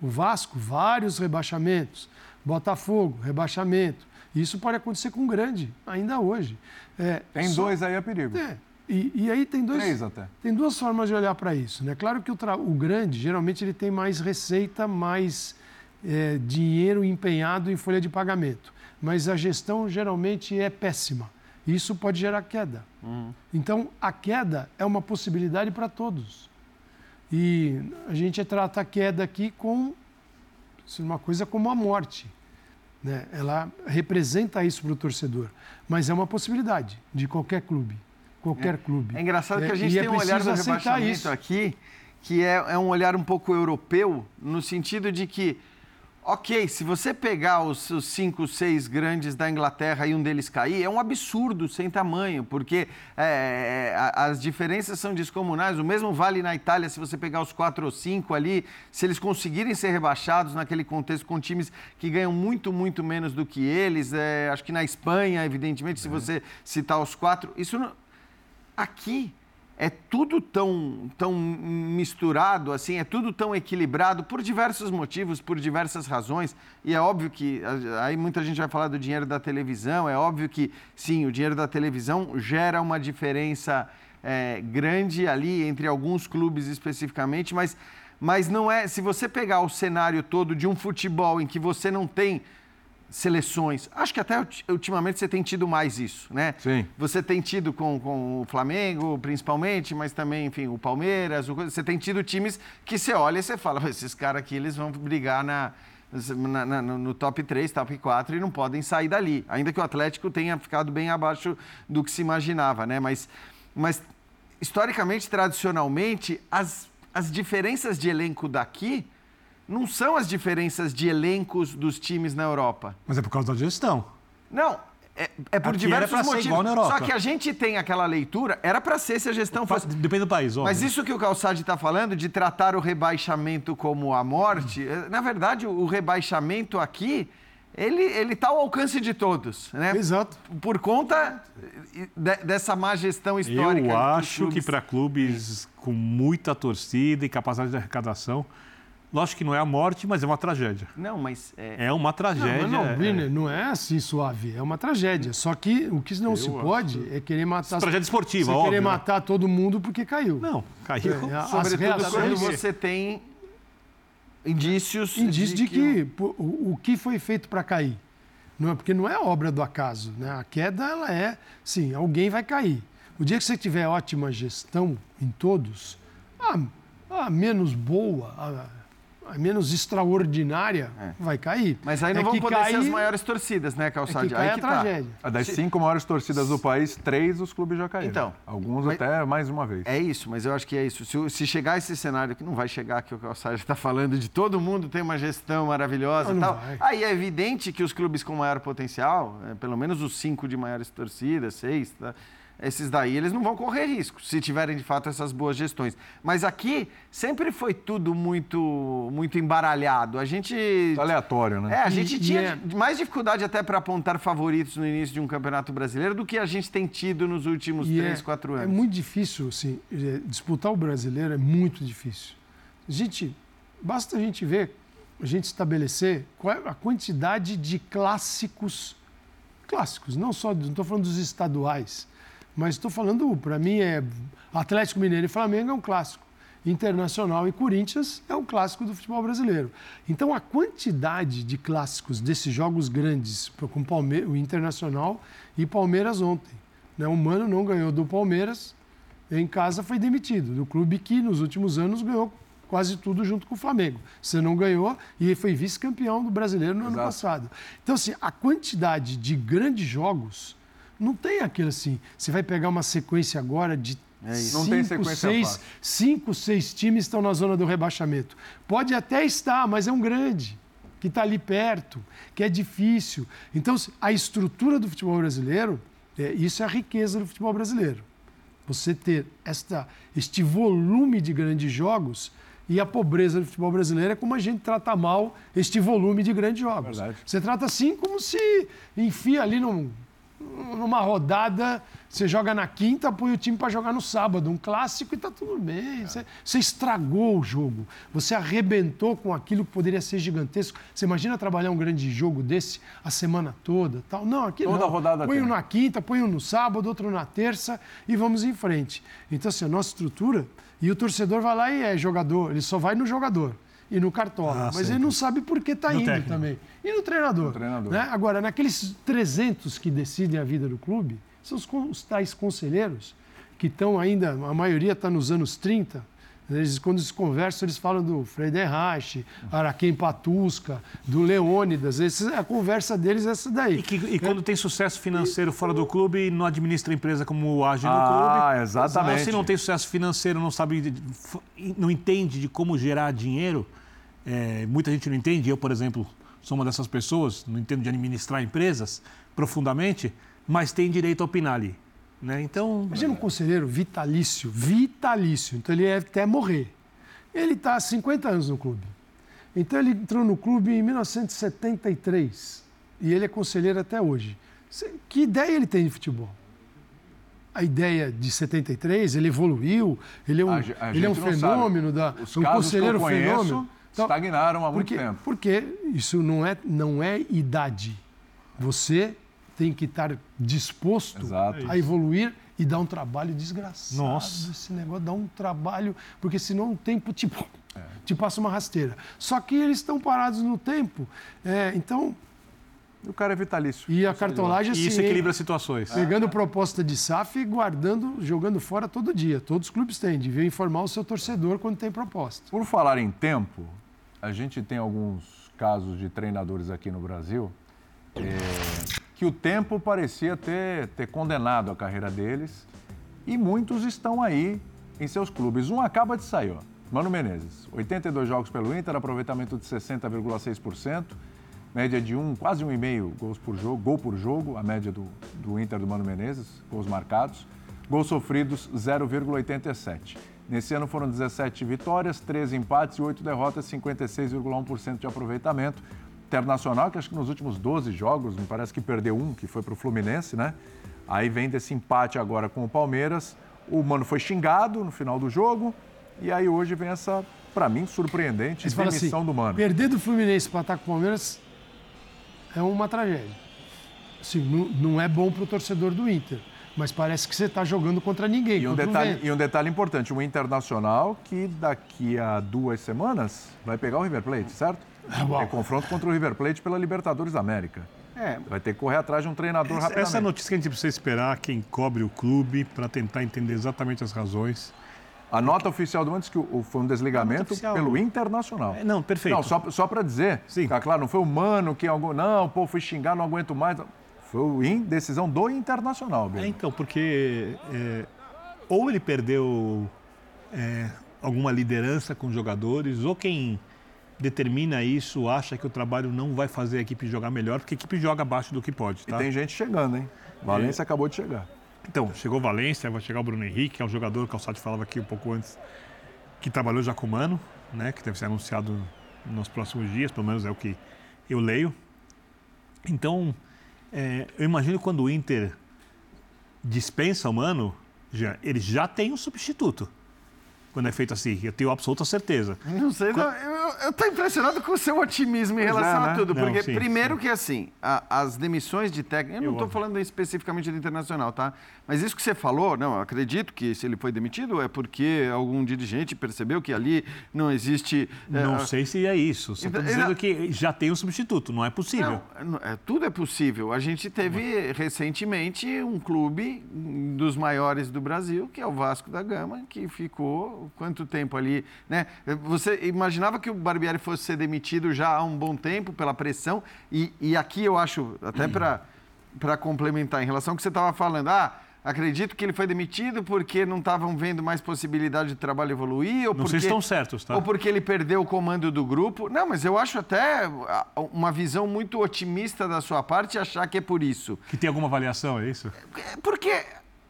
O Vasco, vários rebaixamentos. Botafogo, rebaixamento. Isso pode acontecer com o grande, ainda hoje. É, tem só... dois aí a perigo. É. E, e, aí tem dois. Três até. Tem duas formas de olhar para isso. Né? Claro que o, tra... o, grande, geralmente, ele tem mais receita, mais é, dinheiro empenhado em folha de pagamento. Mas a gestão geralmente é péssima. Isso pode gerar queda. Uhum. Então, a queda é uma possibilidade para todos. E a gente trata a queda aqui com uma coisa como a morte. Né? Ela representa isso para o torcedor, mas é uma possibilidade de qualquer clube. Qualquer é, clube. É engraçado que a é, gente tem é um olhar do rebaixamento isso. aqui que é, é um olhar um pouco europeu, no sentido de que Ok, se você pegar os, os, cinco, seis grandes da Inglaterra e um deles cair, é um absurdo sem tamanho, porque é, é as diferenças são descomunais. O mesmo vale na Itália, se você pegar os quatro ou cinco ali, se eles conseguirem ser rebaixados naquele contexto com times que ganham muito, muito menos do que eles. É, acho que na Espanha, evidentemente, se é. você citar os quatro, isso não... aqui é tudo tão, tão misturado, assim, é tudo tão equilibrado por diversos motivos, por diversas razões. E é óbvio que aí muita gente vai falar do dinheiro da televisão. É óbvio que sim, o dinheiro da televisão gera uma diferença é, grande ali entre alguns clubes especificamente, mas, mas não é. Se você pegar o cenário todo de um futebol em que você não tem seleções. Acho que até ultimamente você tem tido mais isso, né? Sim. Você tem tido com, com o Flamengo, principalmente, mas também, enfim, o Palmeiras. O, você tem tido times que você olha e você fala, esses caras aqui, eles vão brigar na, na, na, no top 3, top 4 e não podem sair dali. Ainda que o Atlético tenha ficado bem abaixo do que se imaginava, né? Mas, mas historicamente, tradicionalmente, as, as diferenças de elenco daqui não são as diferenças de elencos dos times na Europa. Mas é por causa da gestão. Não, é, é por Aqui diversos era motivos. Ser igual na Europa. Só que a gente tem aquela leitura, era para ser se a gestão fosse. Depende do país, óbvio. Mas isso que o Calçade está falando, de tratar o rebaixamento como a morte, hum. na verdade, o rebaixamento aqui. Ele está ao alcance de todos, né? Exato. Por conta de, dessa má gestão histórica. Eu acho que para clubes com muita torcida e capacidade de arrecadação, Lógico que não é a morte, mas é uma tragédia. Não, mas. É, é uma tragédia. Não, não, Briner, é... não é assim suave, é uma tragédia. Só que o que não Eu se pode é querer matar. Tragédia esportiva, óbvio. querer né? matar todo mundo porque caiu. Não, caiu. É, Sobretudo quando você tem indícios. Indícios de, de que, que o, o que foi feito para cair. Não é, porque não é obra do acaso. Né? A queda, ela é, sim, alguém vai cair. O dia que você tiver ótima gestão em todos, a, a menos boa, a, menos extraordinária, é. vai cair. Mas aí não é vão poder cai... ser as maiores torcidas, né, Calçade? É que cai aí a que tá. tragédia. Tá. Das cinco maiores torcidas do país, três os clubes já caíram. Então. Alguns mas... até mais uma vez. É isso, mas eu acho que é isso. Se, se chegar esse cenário, que não vai chegar, que o Calçade está falando, de todo mundo tem uma gestão maravilhosa não, e tal, vai. aí é evidente que os clubes com maior potencial, é, pelo menos os cinco de maiores torcidas, seis, tá? Esses daí eles não vão correr risco, se tiverem de fato essas boas gestões. Mas aqui sempre foi tudo muito muito embaralhado. A gente. Aleatório, né? É, a gente e, tinha e é... mais dificuldade até para apontar favoritos no início de um campeonato brasileiro do que a gente tem tido nos últimos e três, é, quatro anos. É muito difícil, assim, é, disputar o brasileiro é muito difícil. A gente. Basta a gente ver a gente estabelecer qual é a quantidade de clássicos, clássicos, não só, não estou falando dos estaduais, mas estou falando, para mim, é Atlético Mineiro e Flamengo é um clássico. Internacional e Corinthians é um clássico do futebol brasileiro. Então, a quantidade de clássicos desses jogos grandes, com Palme o Internacional e Palmeiras ontem. Né? O Mano não ganhou do Palmeiras, em casa foi demitido, do clube que nos últimos anos ganhou quase tudo junto com o Flamengo. Você não ganhou e foi vice-campeão do brasileiro no Exato. ano passado. Então, assim, a quantidade de grandes jogos não tem aquele assim. Você vai pegar uma sequência agora de é cinco, não tem sequência seis, fácil. cinco, seis times estão na zona do rebaixamento. Pode até estar, mas é um grande que está ali perto, que é difícil. Então, a estrutura do futebol brasileiro, é, isso é a riqueza do futebol brasileiro. Você ter esta, este volume de grandes jogos e a pobreza do futebol brasileiro é como a gente trata mal este volume de grandes jogos. Verdade. Você trata assim como se enfia ali num, numa rodada, você joga na quinta, põe o time para jogar no sábado, um clássico e tá tudo bem. É. Você, você, estragou o jogo, você arrebentou com aquilo que poderia ser gigantesco. Você imagina trabalhar um grande jogo desse a semana toda, tal? Não, aqui Toda não. rodada põe um na quinta, põe um no sábado, outro na terça e vamos em frente. Então, assim, a nossa estrutura e o torcedor vai lá e é jogador, ele só vai no jogador e no cartola. Ah, mas ele não sabe por que está indo técnico. também. E no treinador. No treinador. Né? Agora, naqueles 300 que decidem a vida do clube, são os, os tais conselheiros, que estão ainda, a maioria está nos anos 30, eles, quando eles conversam, eles falam do Friedenreich, Araquém Patusca, do Leônidas. Esse, a conversa deles é essa daí. E, que, e quando tem sucesso financeiro e, fora do clube, não administra a empresa como age no ah, clube. Ah, exatamente. Se não tem sucesso financeiro, não sabe, não entende de como gerar dinheiro, é, muita gente não entende. Eu, por exemplo, sou uma dessas pessoas, não entendo de administrar empresas profundamente, mas tem direito a opinar ali. Né? Então, Imagina um conselheiro vitalício, vitalício, então ele é até morrer. Ele está há 50 anos no clube. Então ele entrou no clube em 1973 e ele é conselheiro até hoje. Que ideia ele tem de futebol? A ideia de 73, ele evoluiu, ele é um, a, a ele é um fenômeno, da, um conselheiro conheço, fenômeno. Então, estagnaram há muito porque, tempo. Porque isso não é, não é idade. Você tem que estar disposto Exato. a evoluir e dar um trabalho desgraçado. Nossa. Esse negócio dá um trabalho, porque senão o tempo tipo, é. te passa uma rasteira. Só que eles estão parados no tempo. É, então. O cara é vitalício. E a cartolagem assim, E isso equilibra situações. Pegando proposta de SAF e guardando, jogando fora todo dia. Todos os clubes têm. Devia informar o seu torcedor quando tem proposta. Por falar em tempo, a gente tem alguns casos de treinadores aqui no Brasil. É que o tempo parecia ter, ter condenado a carreira deles e muitos estão aí em seus clubes. Um acaba de sair, ó. Mano Menezes, 82 jogos pelo Inter, aproveitamento de 60,6%, média de um, quase um e meio gols por jogo, gol por jogo, a média do, do Inter do Mano Menezes, gols marcados. Gols sofridos, 0,87. Nesse ano foram 17 vitórias, 13 empates e 8 derrotas, 56,1% de aproveitamento. Internacional, que acho que nos últimos 12 jogos, me parece que perdeu um, que foi para o Fluminense, né? Aí vem desse empate agora com o Palmeiras. O Mano foi xingado no final do jogo. E aí hoje vem essa, para mim, surpreendente demissão assim, do Mano. Perder do Fluminense para atacar o Palmeiras é uma tragédia. Assim, não, não é bom para o torcedor do Inter. Mas parece que você está jogando contra ninguém. E um, detalhe, e um detalhe importante: o Internacional, que daqui a duas semanas vai pegar o River Plate, certo? É, é confronto contra o River Plate pela Libertadores da América. É. Vai ter que correr atrás de um treinador essa, rapidamente. Essa notícia que a gente precisa esperar quem cobre o clube para tentar entender exatamente as razões. A nota oficial do antes que o, foi um desligamento pelo Internacional. É, não, perfeito. Não, só, só para dizer, Sim. tá claro, não foi o Mano que algum, não, pô, fui xingar, não aguento mais. Foi em decisão do Internacional. É, então, porque é, ou ele perdeu é, alguma liderança com os jogadores, ou quem determina isso, acha que o trabalho não vai fazer a equipe jogar melhor, porque a equipe joga abaixo do que pode. Tá? E tem gente chegando, hein? Valência é. acabou de chegar. Então, chegou Valência, vai chegar o Bruno Henrique, que é um jogador, o Calçado falava aqui um pouco antes, que trabalhou já com o Mano, né? Que deve ser anunciado nos próximos dias, pelo menos é o que eu leio. Então, é, eu imagino quando o Inter dispensa o Mano, já, ele já tem um substituto. Quando é feito assim. Eu tenho absoluta certeza. Não sei, não, eu estou impressionado com o seu otimismo em Pois relação é, né? a tudo. Não, Porque, sim, primeiro sim. que assim, a- as demissões de técnico. Eu não estou falando especificamente do internacional, tá? Mas isso que você falou, não, eu acredito que se ele foi demitido é porque algum dirigente percebeu que ali não existe. é, Não sei se é isso. Só Então, estou dizendo que já tem um substituto, não é possível. Não, é, tudo é possível. A gente teve recentemente um clube dos maiores do Brasil, que é o Vasco da Gama, que ficou quanto tempo ali, né? Você imaginava que o Barbieri fosse ser demitido já há um bom tempo pela pressão e, e aqui eu acho até para complementar em relação ao que você estava falando, ah Acredito que ele foi demitido porque não estavam vendo mais possibilidade de trabalho evoluir ou Não porque sei se estão certos, tá? ou porque ele perdeu o comando do grupo. Não, mas eu acho até ah, uma visão muito otimista da sua parte achar que é por isso. Que tem alguma avaliação, é isso? É Porque,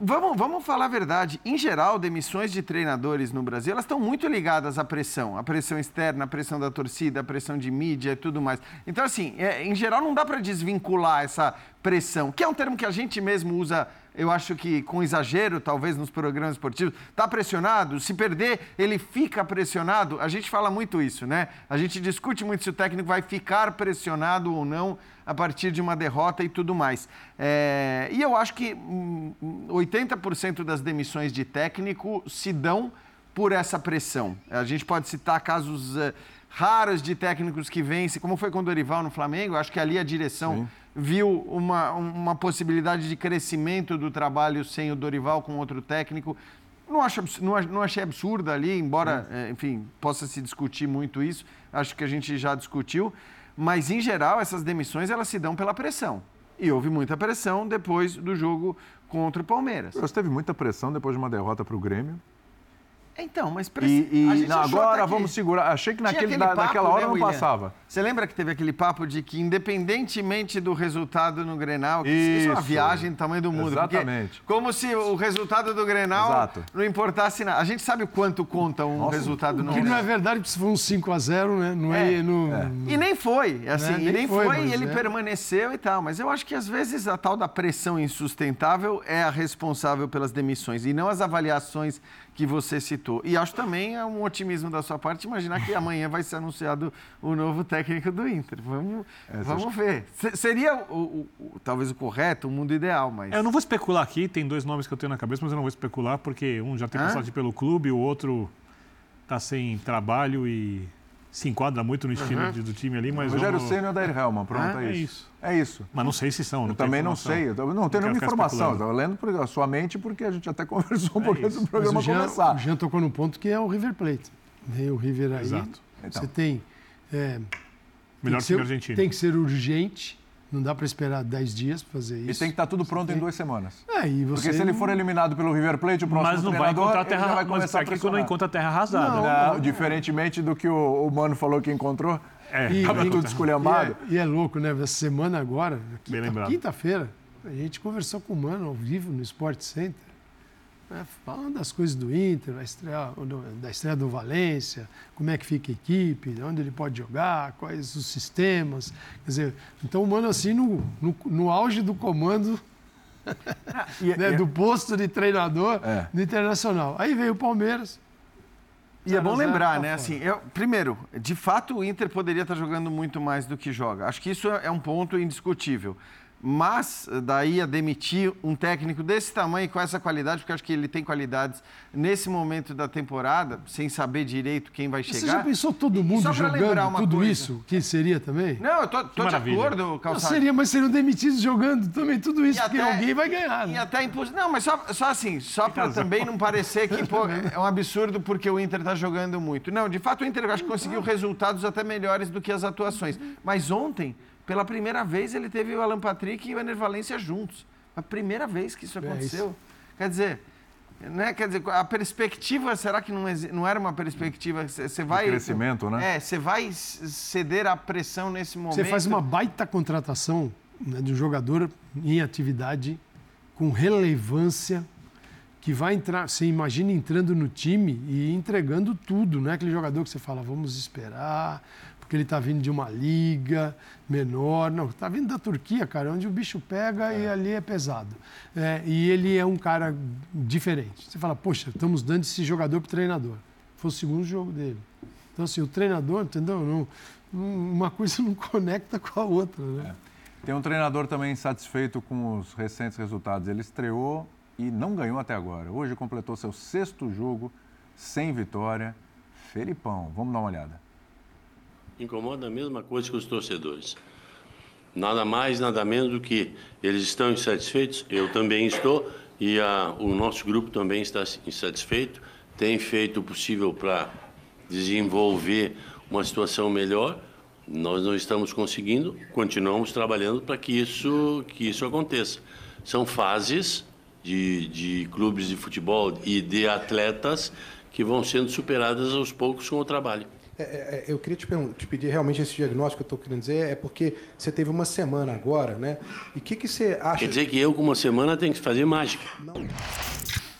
vamos, vamos falar a verdade, em geral, demissões de treinadores no Brasil, elas estão muito ligadas à pressão. A pressão externa, a pressão da torcida, a pressão de mídia e tudo mais. Então, assim, é, em geral, não dá para desvincular essa pressão, que é um termo que a gente mesmo usa eu acho que com exagero, talvez, nos programas esportivos. Está pressionado? Se perder, ele fica pressionado? A gente fala muito isso, né? A gente discute muito se o técnico vai ficar pressionado ou não a partir de uma derrota e tudo mais. É, e eu acho que hum, 80% das demissões de técnico se dão por essa pressão. A gente pode citar casos eh, raros de técnicos que vencem, como foi com o Dorival no Flamengo. Acho que ali a direção viu uma, uma possibilidade de crescimento do trabalho sem o Dorival com outro técnico. Não, acho, não, ach- não achei absurda ali, embora, eh, enfim, possa se discutir muito isso. Acho que a gente já discutiu. Mas, em geral, essas demissões elas se dão pela pressão. E houve muita pressão depois do jogo contra o Palmeiras. Você teve muita pressão depois de uma derrota para o Grêmio. Então, mas pressa- E, e não, agora que- vamos segurar. Achei que naquele, aquele na- papo, naquela hora né, não William? passava. Você lembra que teve aquele papo de que, independentemente do resultado no Grenal, que isso, é uma Isso. viagem do tamanho do mundo. Exatamente. como se o resultado do Grenal Exato. não importasse nada. A gente sabe o quanto conta um Nossa, resultado no Que não Grenal. é verdade, porque se for um 5x0, né? Não é. É, no, E nem foi, assim, Né? e Nem nem foi, foi, e ele é. permaneceu e tal. Mas eu acho que às vezes a tal da pressão insustentável é a responsável pelas demissões e não as avaliações que você citou. E acho também é um otimismo da sua parte imaginar que amanhã vai ser anunciado o novo técnico do Inter. Vamos, É, vamos ver. Se- seria o, o- o- talvez o correto, o mundo ideal, mas. É, Eu não vou especular aqui, tem dois nomes que eu tenho na cabeça, mas eu não vou especular, porque um já tem Hã? passagem pelo clube, o outro está sem trabalho e se enquadra muito no estilo de- do time ali, mas Rogério vamos- Senna e Odair Helman, pronto, Ah, é é isso. isso. É isso. Mas não sei se são. Eu também não sei, eu não tenho nenhuma informação. Estou lendo por a sua mente porque a gente até conversou um pouquinho antes do Mas programa o Jean, começar. o Jean tocou no ponto que é o River Plate. O River aí. Exato. Então. Você tem. é, Melhor tem que time ser- argentino. Tem que ser urgente. Não dá para esperar 10 dias para fazer E isso. tem que estar tudo pronto em duas semanas. É, e você Porque se ele não- for eliminado pelo River Plate, o próximo Mas não vai treinador, encontrar ele terra vai Mas começar a aqui quando pressionar. encontra terra arrasada. Não, né? Não, diferentemente do que o, o Mano falou que encontrou, É, E- tava e- tudo esculhambado. E é, e é louco, né? Essa semana agora, quinta-feira, a gente conversou com o Mano ao vivo no Sport Center, né, falando das coisas do Inter, da estreia, do- da estreia do Valência, como é que fica a equipe, onde ele pode jogar, quais os sistemas. Quer dizer, então o Mano, assim, no, no, no auge do comando E- né, e- do posto de treinador É. do Internacional. Aí veio o Palmeiras. E é bom 0 a 0 lembrar, tá né? Assim, eu, primeiro, de fato o Inter poderia estar jogando muito mais do que joga. Acho que isso é é um ponto indiscutível. Mas daí a demitir um técnico desse tamanho e com essa qualidade, porque eu acho que ele tem qualidades nesse momento da temporada, sem saber direito quem vai chegar. Você já pensou todo E mundo só pra lembrar jogando tudo coisa. isso? Que seria também? Não, eu tô, tô de acordo, Não, Calçado. seria, mas seriam demitidos jogando também tudo isso, E porque até- alguém vai ganhar. E Né? até impos... Não, mas só, só assim, só para também não parecer que pô, é um absurdo porque o Inter está jogando muito. Não, de fato o Inter eu acho que conseguiu resultados até melhores do que as atuações. Mas ontem, pela primeira vez, ele teve o Alan Patrick e o Ener Valência juntos. A primeira vez que isso aconteceu. Quer dizer, né? Quer dizer, a perspectiva, será que não, não era uma perspectiva? Você vai. crescimento, né? É, você vai ceder à pressão nesse momento. Você faz uma baita contratação né, de um jogador em atividade, com relevância, que vai entrar. Você imagina entrando no time e entregando tudo. Não é aquele jogador que você fala, vamos esperar, porque ele está vindo de uma liga menor. Não, está vindo da Turquia, cara, onde o bicho pega e ali é pesado. É, e ele é um cara diferente. Você fala, poxa, estamos dando esse jogador para o treinador. Foi o segundo jogo dele. Então, assim, o treinador, entendeu? Não, uma coisa não conecta com a outra, né? É. Tem um treinador também insatisfeito com os recentes resultados. Ele estreou e não ganhou até agora. Hoje completou seu sexto jogo sem vitória. Felipão, vamos dar uma olhada. Incomoda a mesma coisa que os torcedores. Nada mais, nada menos do que eles estão insatisfeitos, eu também estou, e a, o nosso grupo também está insatisfeito, tem feito o possível para desenvolver uma situação melhor. Nós não estamos conseguindo, continuamos trabalhando para que isso, que isso aconteça. São fases de, de clubes de futebol e de atletas que vão sendo superadas aos poucos com o trabalho. É, é, é eu queria te, te, pedir realmente esse diagnóstico que eu estou querendo dizer, é porque você teve uma semana agora, né? E o que, que você acha... Quer dizer que eu, com uma semana, tenho que fazer mágica. Não.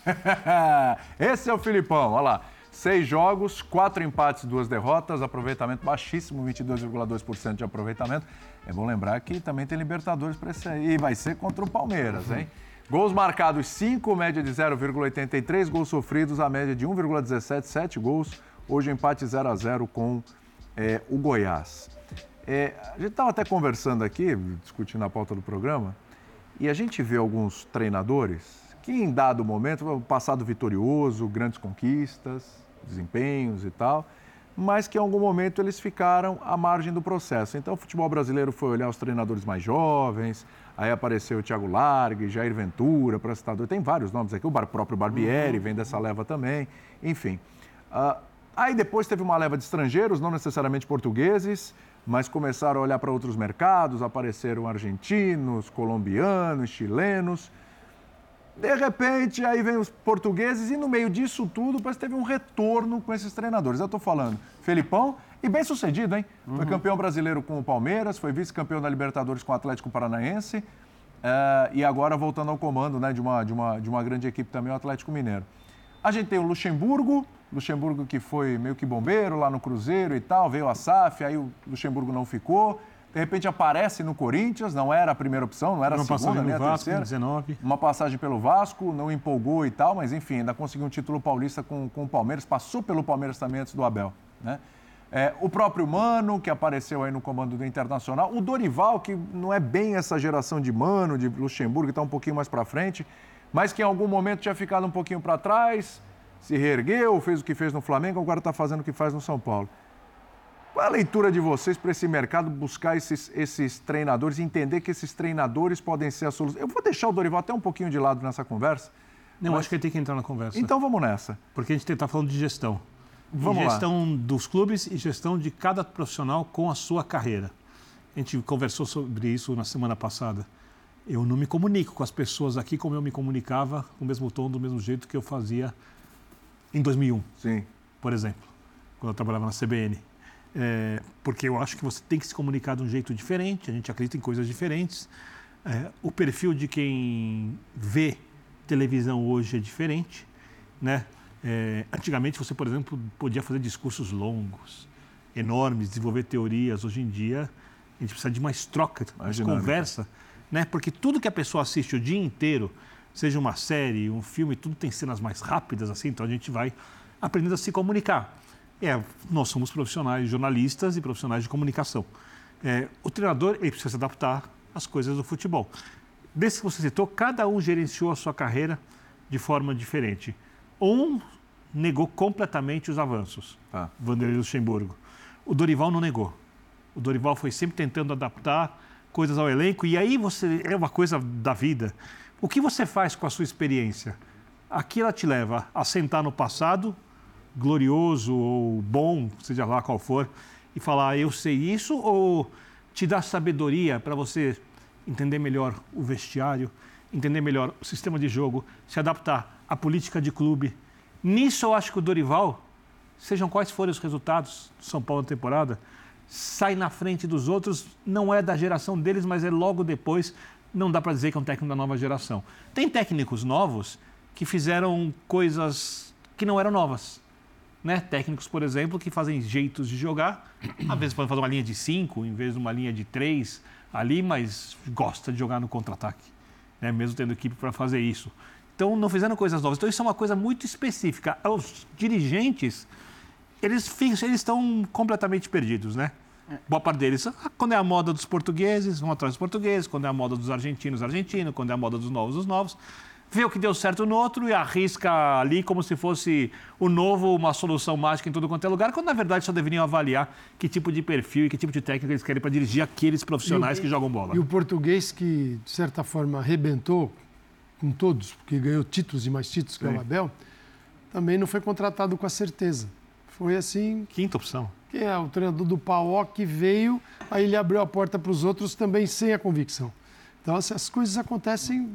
esse é o Filipão, olha lá. Seis jogos, quatro empates, duas derrotas, aproveitamento baixíssimo, 22,2% de aproveitamento. É bom lembrar que também tem Libertadores para esse aí. E vai ser contra o Palmeiras, hein? Gols marcados 5, média de 0,83. Gols sofridos, a média de 1,17, 7 gols. Hoje empate 0 a 0 com é, o Goiás. É, a gente estava até conversando aqui, discutindo a pauta do programa, e a gente vê alguns treinadores que em dado momento, passado vitorioso, grandes conquistas, desempenhos e tal, mas que em algum momento eles ficaram à margem do processo. Então o futebol brasileiro foi olhar os treinadores mais jovens, aí apareceu o Thiago Largue, Jair Ventura, para citar, tem vários nomes aqui, o próprio Barbieri vem dessa leva também, enfim. Uh, aí depois teve uma leva de estrangeiros, não necessariamente portugueses, mas começaram a olhar para outros mercados, apareceram argentinos, colombianos, chilenos, de repente, aí vem os portugueses e no meio disso tudo, parece que teve um retorno com esses treinadores. Eu estou falando, Felipão, e bem sucedido, hein? Uhum. Foi campeão brasileiro com o Palmeiras, foi vice-campeão da Libertadores com o Atlético Paranaense uh, e agora voltando ao comando né, de, uma, de, uma, de uma grande equipe também, o Atlético Mineiro. A gente tem o Luxemburgo, Luxemburgo que foi meio que bombeiro lá no Cruzeiro e tal, veio a SAF, aí o Luxemburgo não ficou de repente aparece no Corinthians, não era a primeira opção, não era uma a segunda, nem a Vasco, terceira. 19. Uma passagem pelo Vasco, não empolgou e tal, mas enfim, ainda conseguiu um título paulista com, com o Palmeiras, passou pelo Palmeiras também antes do Abel. Né? É, o próprio Mano, que apareceu aí no comando do Internacional. O Dorival, que não é bem essa geração de Mano, de Luxemburgo, que está um pouquinho mais para frente, mas que em algum momento tinha ficado um pouquinho para trás, se reergueu, fez o que fez no Flamengo, agora está fazendo o que faz no São Paulo. Qual é a leitura de vocês para esse mercado buscar esses, esses treinadores, entender que esses treinadores podem ser a solução? Eu vou deixar o Dorival até um pouquinho de lado nessa conversa. Não, mas... acho que ele tem que entrar na conversa. Então vamos nessa. Porque a gente está falando de gestão. Vamos gestão lá. dos clubes e gestão de cada profissional com a sua carreira. A gente conversou sobre isso na semana passada. Eu não me comunico com as pessoas aqui como eu me comunicava, com o mesmo tom, do mesmo jeito que eu fazia em 2001. Sim. Por exemplo, quando eu trabalhava na CBN é, porque eu acho que você tem que se comunicar de um jeito diferente, a gente acredita em coisas diferentes. É, o perfil de quem vê televisão hoje é diferente, né? É, antigamente você, por exemplo, podia fazer discursos longos, enormes, desenvolver teorias. Hoje em dia a gente precisa de mais troca, mais conversa, né? Porque tudo que a pessoa assiste o dia inteiro, seja uma série, um filme, tudo tem cenas mais rápidas assim, então a gente vai aprendendo a se comunicar. É, nós somos profissionais jornalistas e profissionais de comunicação. É, o treinador ele precisa se adaptar às coisas do futebol. Desses que você citou, cada um gerenciou a sua carreira de forma diferente. Um negou completamente os avanços, ah. Vanderlei Luxemburgo. O Dorival não negou. O Dorival foi sempre tentando adaptar coisas ao elenco e aí você é uma coisa da vida. O que você faz com a sua experiência? Aqui ela te leva a sentar no passado glorioso ou bom, seja lá qual for, e falar eu sei isso ou te dá sabedoria para você entender melhor o vestiário, entender melhor o sistema de jogo, se adaptar à política de clube. Nisso eu acho que o Dorival, sejam quais forem os resultados do São Paulo na temporada, sai na frente dos outros, não é da geração deles, mas é logo depois, não dá para dizer que é um técnico da nova geração. Tem técnicos novos que fizeram coisas que não eram novas né? Técnicos, por exemplo, que fazem jeitos de jogar. Às vezes podem fazer uma linha de cinco em vez de uma linha de três ali, mas gosta de jogar no contra-ataque, né? mesmo tendo equipe para fazer isso. Então, não fizeram coisas novas. Então, isso é uma coisa muito específica. Os dirigentes eles eles estão completamente perdidos, né? Boa parte deles, ah, quando é a moda dos portugueses, vão atrás dos portugueses, quando é a moda dos argentinos, argentinos, quando é a moda dos novos, os novos. Vê o que deu certo no outro e arrisca ali como se fosse o novo, uma solução mágica em tudo quanto é lugar, quando na verdade só deveriam avaliar que tipo de perfil e que tipo de técnica eles querem para dirigir aqueles profissionais o- que jogam bola. E o português que, de certa forma, arrebentou com todos, porque ganhou títulos e mais títulos que é o Abel, também não foi contratado com a certeza. Foi assim, Quinta opção. Que é o treinador do Pauó que veio, aí ele abriu a porta para os outros também sem a convicção. Então, assim, as coisas acontecem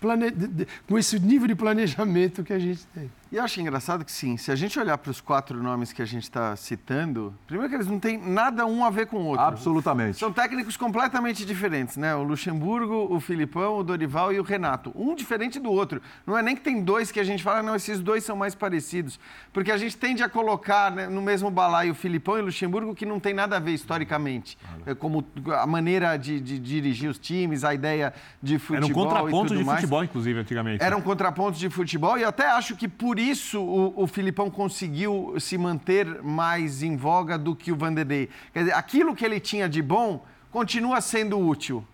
plane- de- de- com esse nível de planejamento que a gente tem. E eu acho engraçado que sim, se a gente olhar para os quatro nomes que a gente está citando, primeiro que eles não têm nada um a ver com o outro. Absolutamente. São técnicos completamente diferentes, né? O Luxemburgo, o Filipão, o Dorival e o Renato. Um diferente do outro. Não é nem que tem dois que a gente fala, não, esses dois são mais parecidos. Porque a gente tende a colocar né, no mesmo balaio o Filipão e o Luxemburgo, que não tem nada a ver historicamente. É como a maneira de, de dirigir os times, a ideia de futebol. Era um contraponto de mais. futebol, inclusive, antigamente. Era um contraponto de futebol e eu até acho que por isso o, o Filipão conseguiu se manter mais em voga do que o Vanderlei. Quer dizer, aquilo que ele tinha de bom continua sendo útil.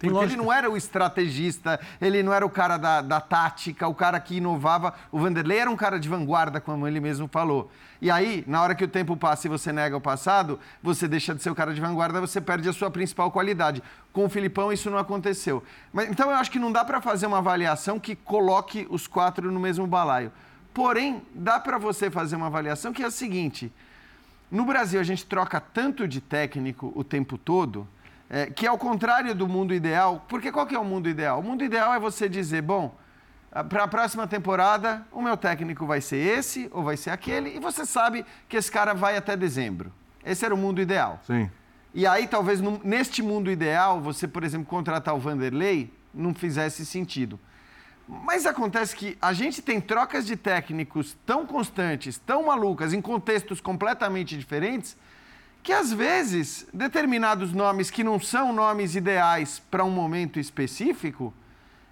Porque ele lógica. não era o estrategista, ele não era o cara da, da tática, o cara que inovava. O Vanderlei era um cara de vanguarda, como ele mesmo falou. E aí, na hora que o tempo passa e você nega o passado, você deixa de ser o cara de vanguarda, você perde a sua principal qualidade. Com o Filipão, isso não aconteceu. Mas, então, eu acho que não dá para fazer uma avaliação que coloque os quatro no mesmo balaio. Porém, dá para você fazer uma avaliação que é a seguinte: no Brasil, a gente troca tanto de técnico o tempo todo, é, que ao contrário do mundo ideal, porque qual que é o mundo ideal? O mundo ideal é você dizer, bom, para a próxima temporada, o meu técnico vai ser esse ou vai ser aquele, e você sabe que esse cara vai até dezembro. Esse era o mundo ideal. Sim. E aí, talvez neste mundo ideal, você, por exemplo, contratar o Vanderlei não fizesse sentido. Mas acontece que a gente tem trocas de técnicos tão constantes, tão malucas, em contextos completamente diferentes, que às vezes determinados nomes que não são nomes ideais para um momento específico,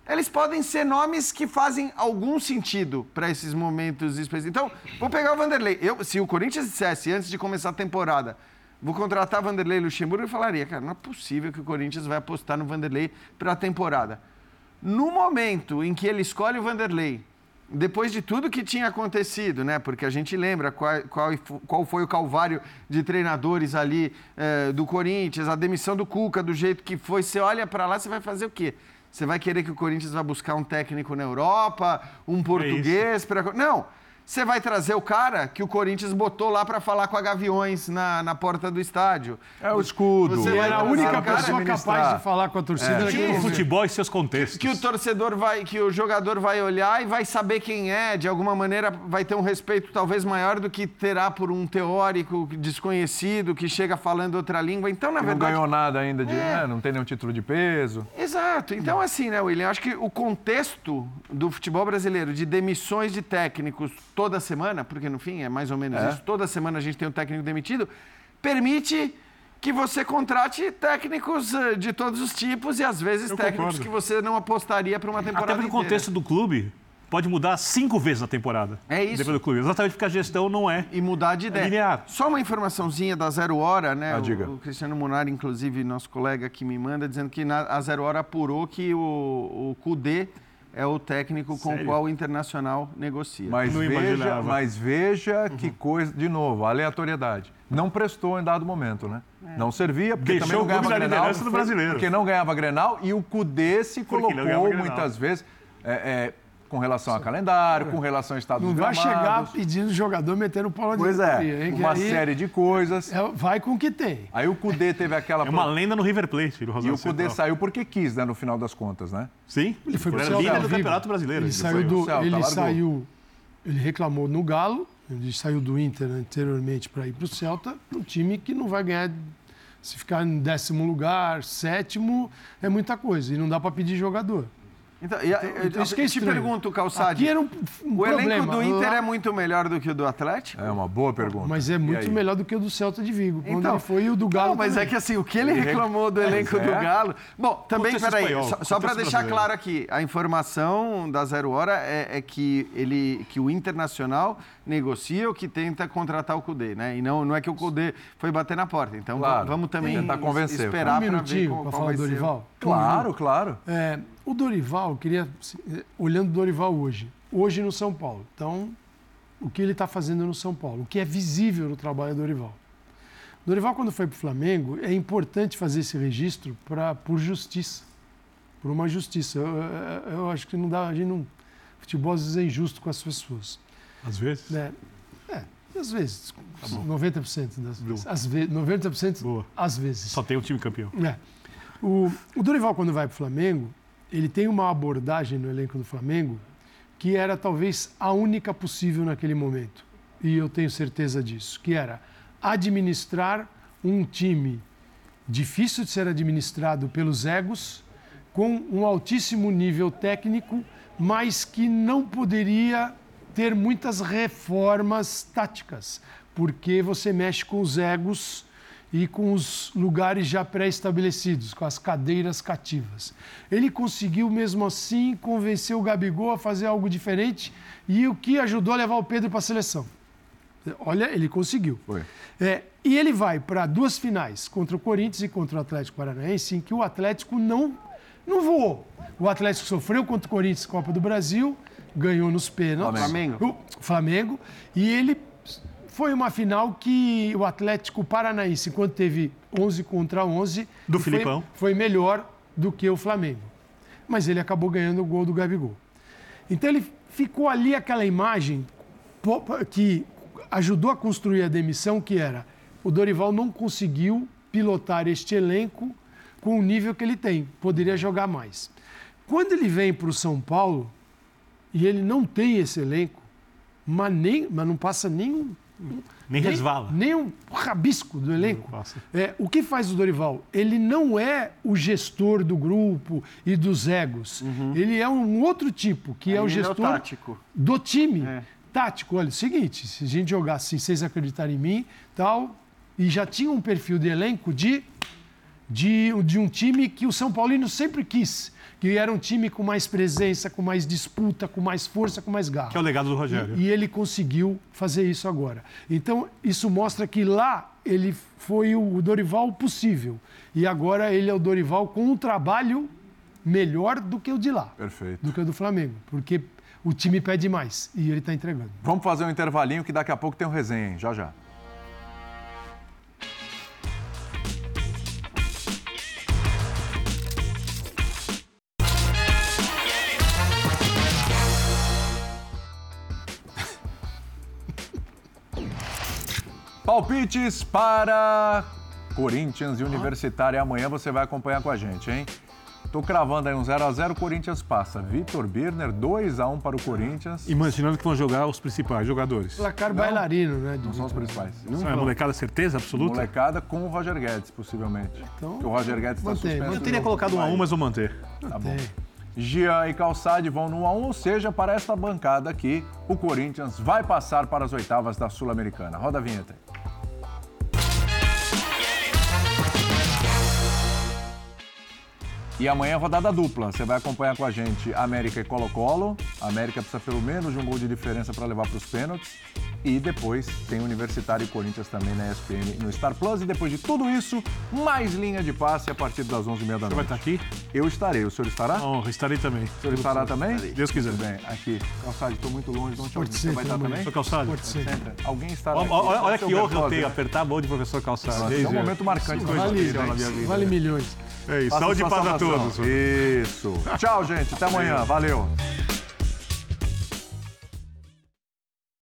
eles podem ser nomes que fazem algum sentido para esses momentos específicos. Então, vou pegar o Vanderlei. Eu, se o Corinthians dissesse antes de começar a temporada, vou contratar Vanderlei Luxemburgo, eu falaria, cara, não é possível que o Corinthians vai apostar no Vanderlei para a temporada. No momento em que ele escolhe o Vanderlei, depois de tudo que tinha acontecido, né? Porque a gente lembra qual, qual, qual foi o calvário de treinadores ali eh, do Corinthians, a demissão do Cuca, do jeito que foi. Você olha para lá, você vai fazer o quê? Você vai querer que o Corinthians vá buscar um técnico na Europa, um português para não? Você vai trazer o cara que o Corinthians botou lá para falar com a Gaviões na, na porta do estádio. É o escudo. Você era a única o cara pessoa capaz de falar com a torcida É. Que momento. Futebol e seus contextos. que o torcedor vai, que o jogador vai olhar e vai saber quem é, de alguma maneira vai ter um respeito talvez maior do que terá por um teórico desconhecido que chega falando outra língua. Então, na Não verdade, ganhou nada ainda de. É. né, não tem nenhum título de peso. Exato. Então, assim, né, William? Acho que o contexto do futebol brasileiro de demissões de técnicos toda semana, porque no fim é mais ou menos É. isso, toda semana a gente tem um técnico demitido, permite que você contrate técnicos eh, de todos os tipos e às vezes Eu técnicos concordo. que você não apostaria para uma temporada Até porque o inteira. contexto do clube pode mudar cinco vezes na temporada. É isso. Depende do clube. Exatamente porque a gestão não é. e mudar de ideia. linear. Só uma informaçãozinha da Zero Hora, né? Ah, o, diga. o Cristiano Munari, inclusive, nosso colega que me manda, dizendo que na, a Zero Hora apurou que o, o Kudê é o técnico com o qual o Internacional negocia. Mas Não veja, imaginava. mas veja que coisa. De novo, aleatoriedade. Não prestou em dado momento, né? Não servia, porque Deixou também não ganhava na Grenal. do brasileiro. Porque não ganhava Grenal e o Cudê se Porque colocou muitas vezes é, é, com relação a calendário, com relação a estado Não vai chegar pedindo o jogador metendo pau na Pois é, hein? Uma série de coisas. é- vai com o que tem. Aí o Cudê teve aquela. É uma pro- lenda no River Plate, o E o Cudê Central. saiu porque quis, né? No final das contas, né? Sim, Ele foi pro era Celta líder do. Campeonato Brasileiro. Ele Ele saiu do, Celta, ele largou. saiu, ele reclamou no Galo, ele saiu do Inter anteriormente para ir para o Celta, um time que não vai ganhar se ficar em décimo lugar, sétimo é muita coisa e não dá para pedir jogador. Então, e a- eu, Então, isso que é te estranho. pergunto, Calçade, Aqui era um, um o elenco problema. do Inter Lá- é muito melhor do que o do Atlético? É uma boa pergunta. Mas é E muito melhor do que o do Celta de Vigo. Quando Então, ele foi e o do Galo Não, mas também. é que assim, o que ele reclamou do elenco Pois do é. Galo. Bom, também, Contexto peraí, espanhol, só, só para deixar brasileiro. claro aqui, a informação da Zero Hora é, é que, ele, que o Internacional negocia o que tenta contratar o Cudê, né? E não, não é que o Cudê foi bater na porta. Então Claro, vamos também tentar convencer. esperar um para ver minutinho qual, qual falar vai do ser. Dorival. Claro, claro. É, o Dorival, queria. eh, Olhando o Dorival hoje, hoje no São Paulo. Então, o que ele está fazendo no São Paulo? O que é visível no trabalho do Dorival? Dorival, quando foi para o Flamengo, é importante fazer esse registro pra, por justiça. Por uma justiça. Eu, eu- eu acho que não dá. A gente não. Futebol às vezes é injusto com as pessoas. Às vezes. Né? É, às vezes. 90% das vezes. Às vezes 90% Boa. às vezes. Só tem um time campeão. É. O, o Dorival, quando vai para o Flamengo, ele tem uma abordagem no elenco do Flamengo que era talvez a única possível naquele momento. E eu tenho certeza disso, que era administrar um time difícil de ser administrado pelos egos, com um altíssimo nível técnico, mas que não poderia ter muitas reformas táticas, porque você mexe com os egos e com os lugares já pré-estabelecidos, com as cadeiras cativas. Ele conseguiu, mesmo assim, convencer o Gabigol a fazer algo diferente e o que ajudou a levar o Pedro para a seleção. Olha, ele conseguiu. É, e ele vai para duas finais, contra o Corinthians e contra o Atlético Paranaense, em que o Atlético não, não voou. O Atlético sofreu contra o Corinthians Copa do Brasil, ganhou nos pênaltis. Flamengo. O Flamengo. E ele foi uma final que o Atlético Paranaense, enquanto teve 11 contra 11, Do foi- Filipão. foi melhor do que o Flamengo. Mas ele acabou ganhando o gol do Gabigol. Então ele ficou ali aquela imagem que ajudou a construir a demissão, que era o Dorival não conseguiu pilotar este elenco com o nível que ele tem, poderia jogar mais. Quando ele vem para o São Paulo e ele não tem esse elenco, mas, nem, mas não passa nenhum Nem resvala. nem um rabisco do elenco. É, o que faz o Dorival? Ele não é o gestor do grupo e dos egos. Ele é um outro tipo, que é o Ele é o gestor do time. É. Tático, olha, é o seguinte, se a gente jogar assim, vocês acreditarem em mim, tal, e já tinha um perfil de elenco de, de, de um time que o São Paulino sempre quis, que era um time com mais presença, com mais disputa, com mais força, com mais garra. Que é o legado do Rogério. E ele conseguiu fazer isso agora. Então, isso mostra que lá ele foi o Dorival possível. E agora ele é o Dorival com um trabalho melhor do que o de lá, Perfeito. do que o do Flamengo. Porque o time pede mais e ele está entregando. Vamos fazer um intervalinho que daqui a pouco tem um resenha, hein? Já já. Palpites para Corinthians e Universitária. Amanhã você vai acompanhar com a gente, hein? Tô cravando aí um 0x0, Corinthians passa. Vitor Birner, 2x1 para o Corinthians. Imaginando que vão jogar os principais jogadores. Placar bailarino, né? Não são os principais. Não é molecada certeza absoluta? Molecada com o Roger Guedes, possivelmente. Então, Porque o Roger Guedes está suspenso. Eu teria colocado um a um, mas vou manter. Tá bom. Jean e Calçade vão no 1x1, ou seja, para esta bancada aqui, o Corinthians vai passar para as oitavas da Sul-Americana. Roda a vinheta E amanhã é rodada dupla. Você vai acompanhar com a gente América e Colo-Colo. A América precisa pelo menos de um gol de diferença para levar para os pênaltis. E depois tem Universitário e Corinthians também na ESPN e no Star Plus. E depois de tudo isso, mais linha de passe a partir das 11h30 da Você vai noite. estar aqui? Eu estarei. O senhor estará? Honra, estarei também. O senhor estará também? Deus quiser. Bem, aqui. Calçado, estou muito longe, não te ouvi. Você ser, vai estar também. Sou calçado. Alguém estará Olha, aqui. olha, olha que honra eu tenho né? apertar a mão de professor Calçado. Nossa, É um momento marcante Vale, esqueci na minha vida. vale milhões. É isso. Saúde e paz a todos. Isso. Tchau, gente. Até amanhã. Valeu.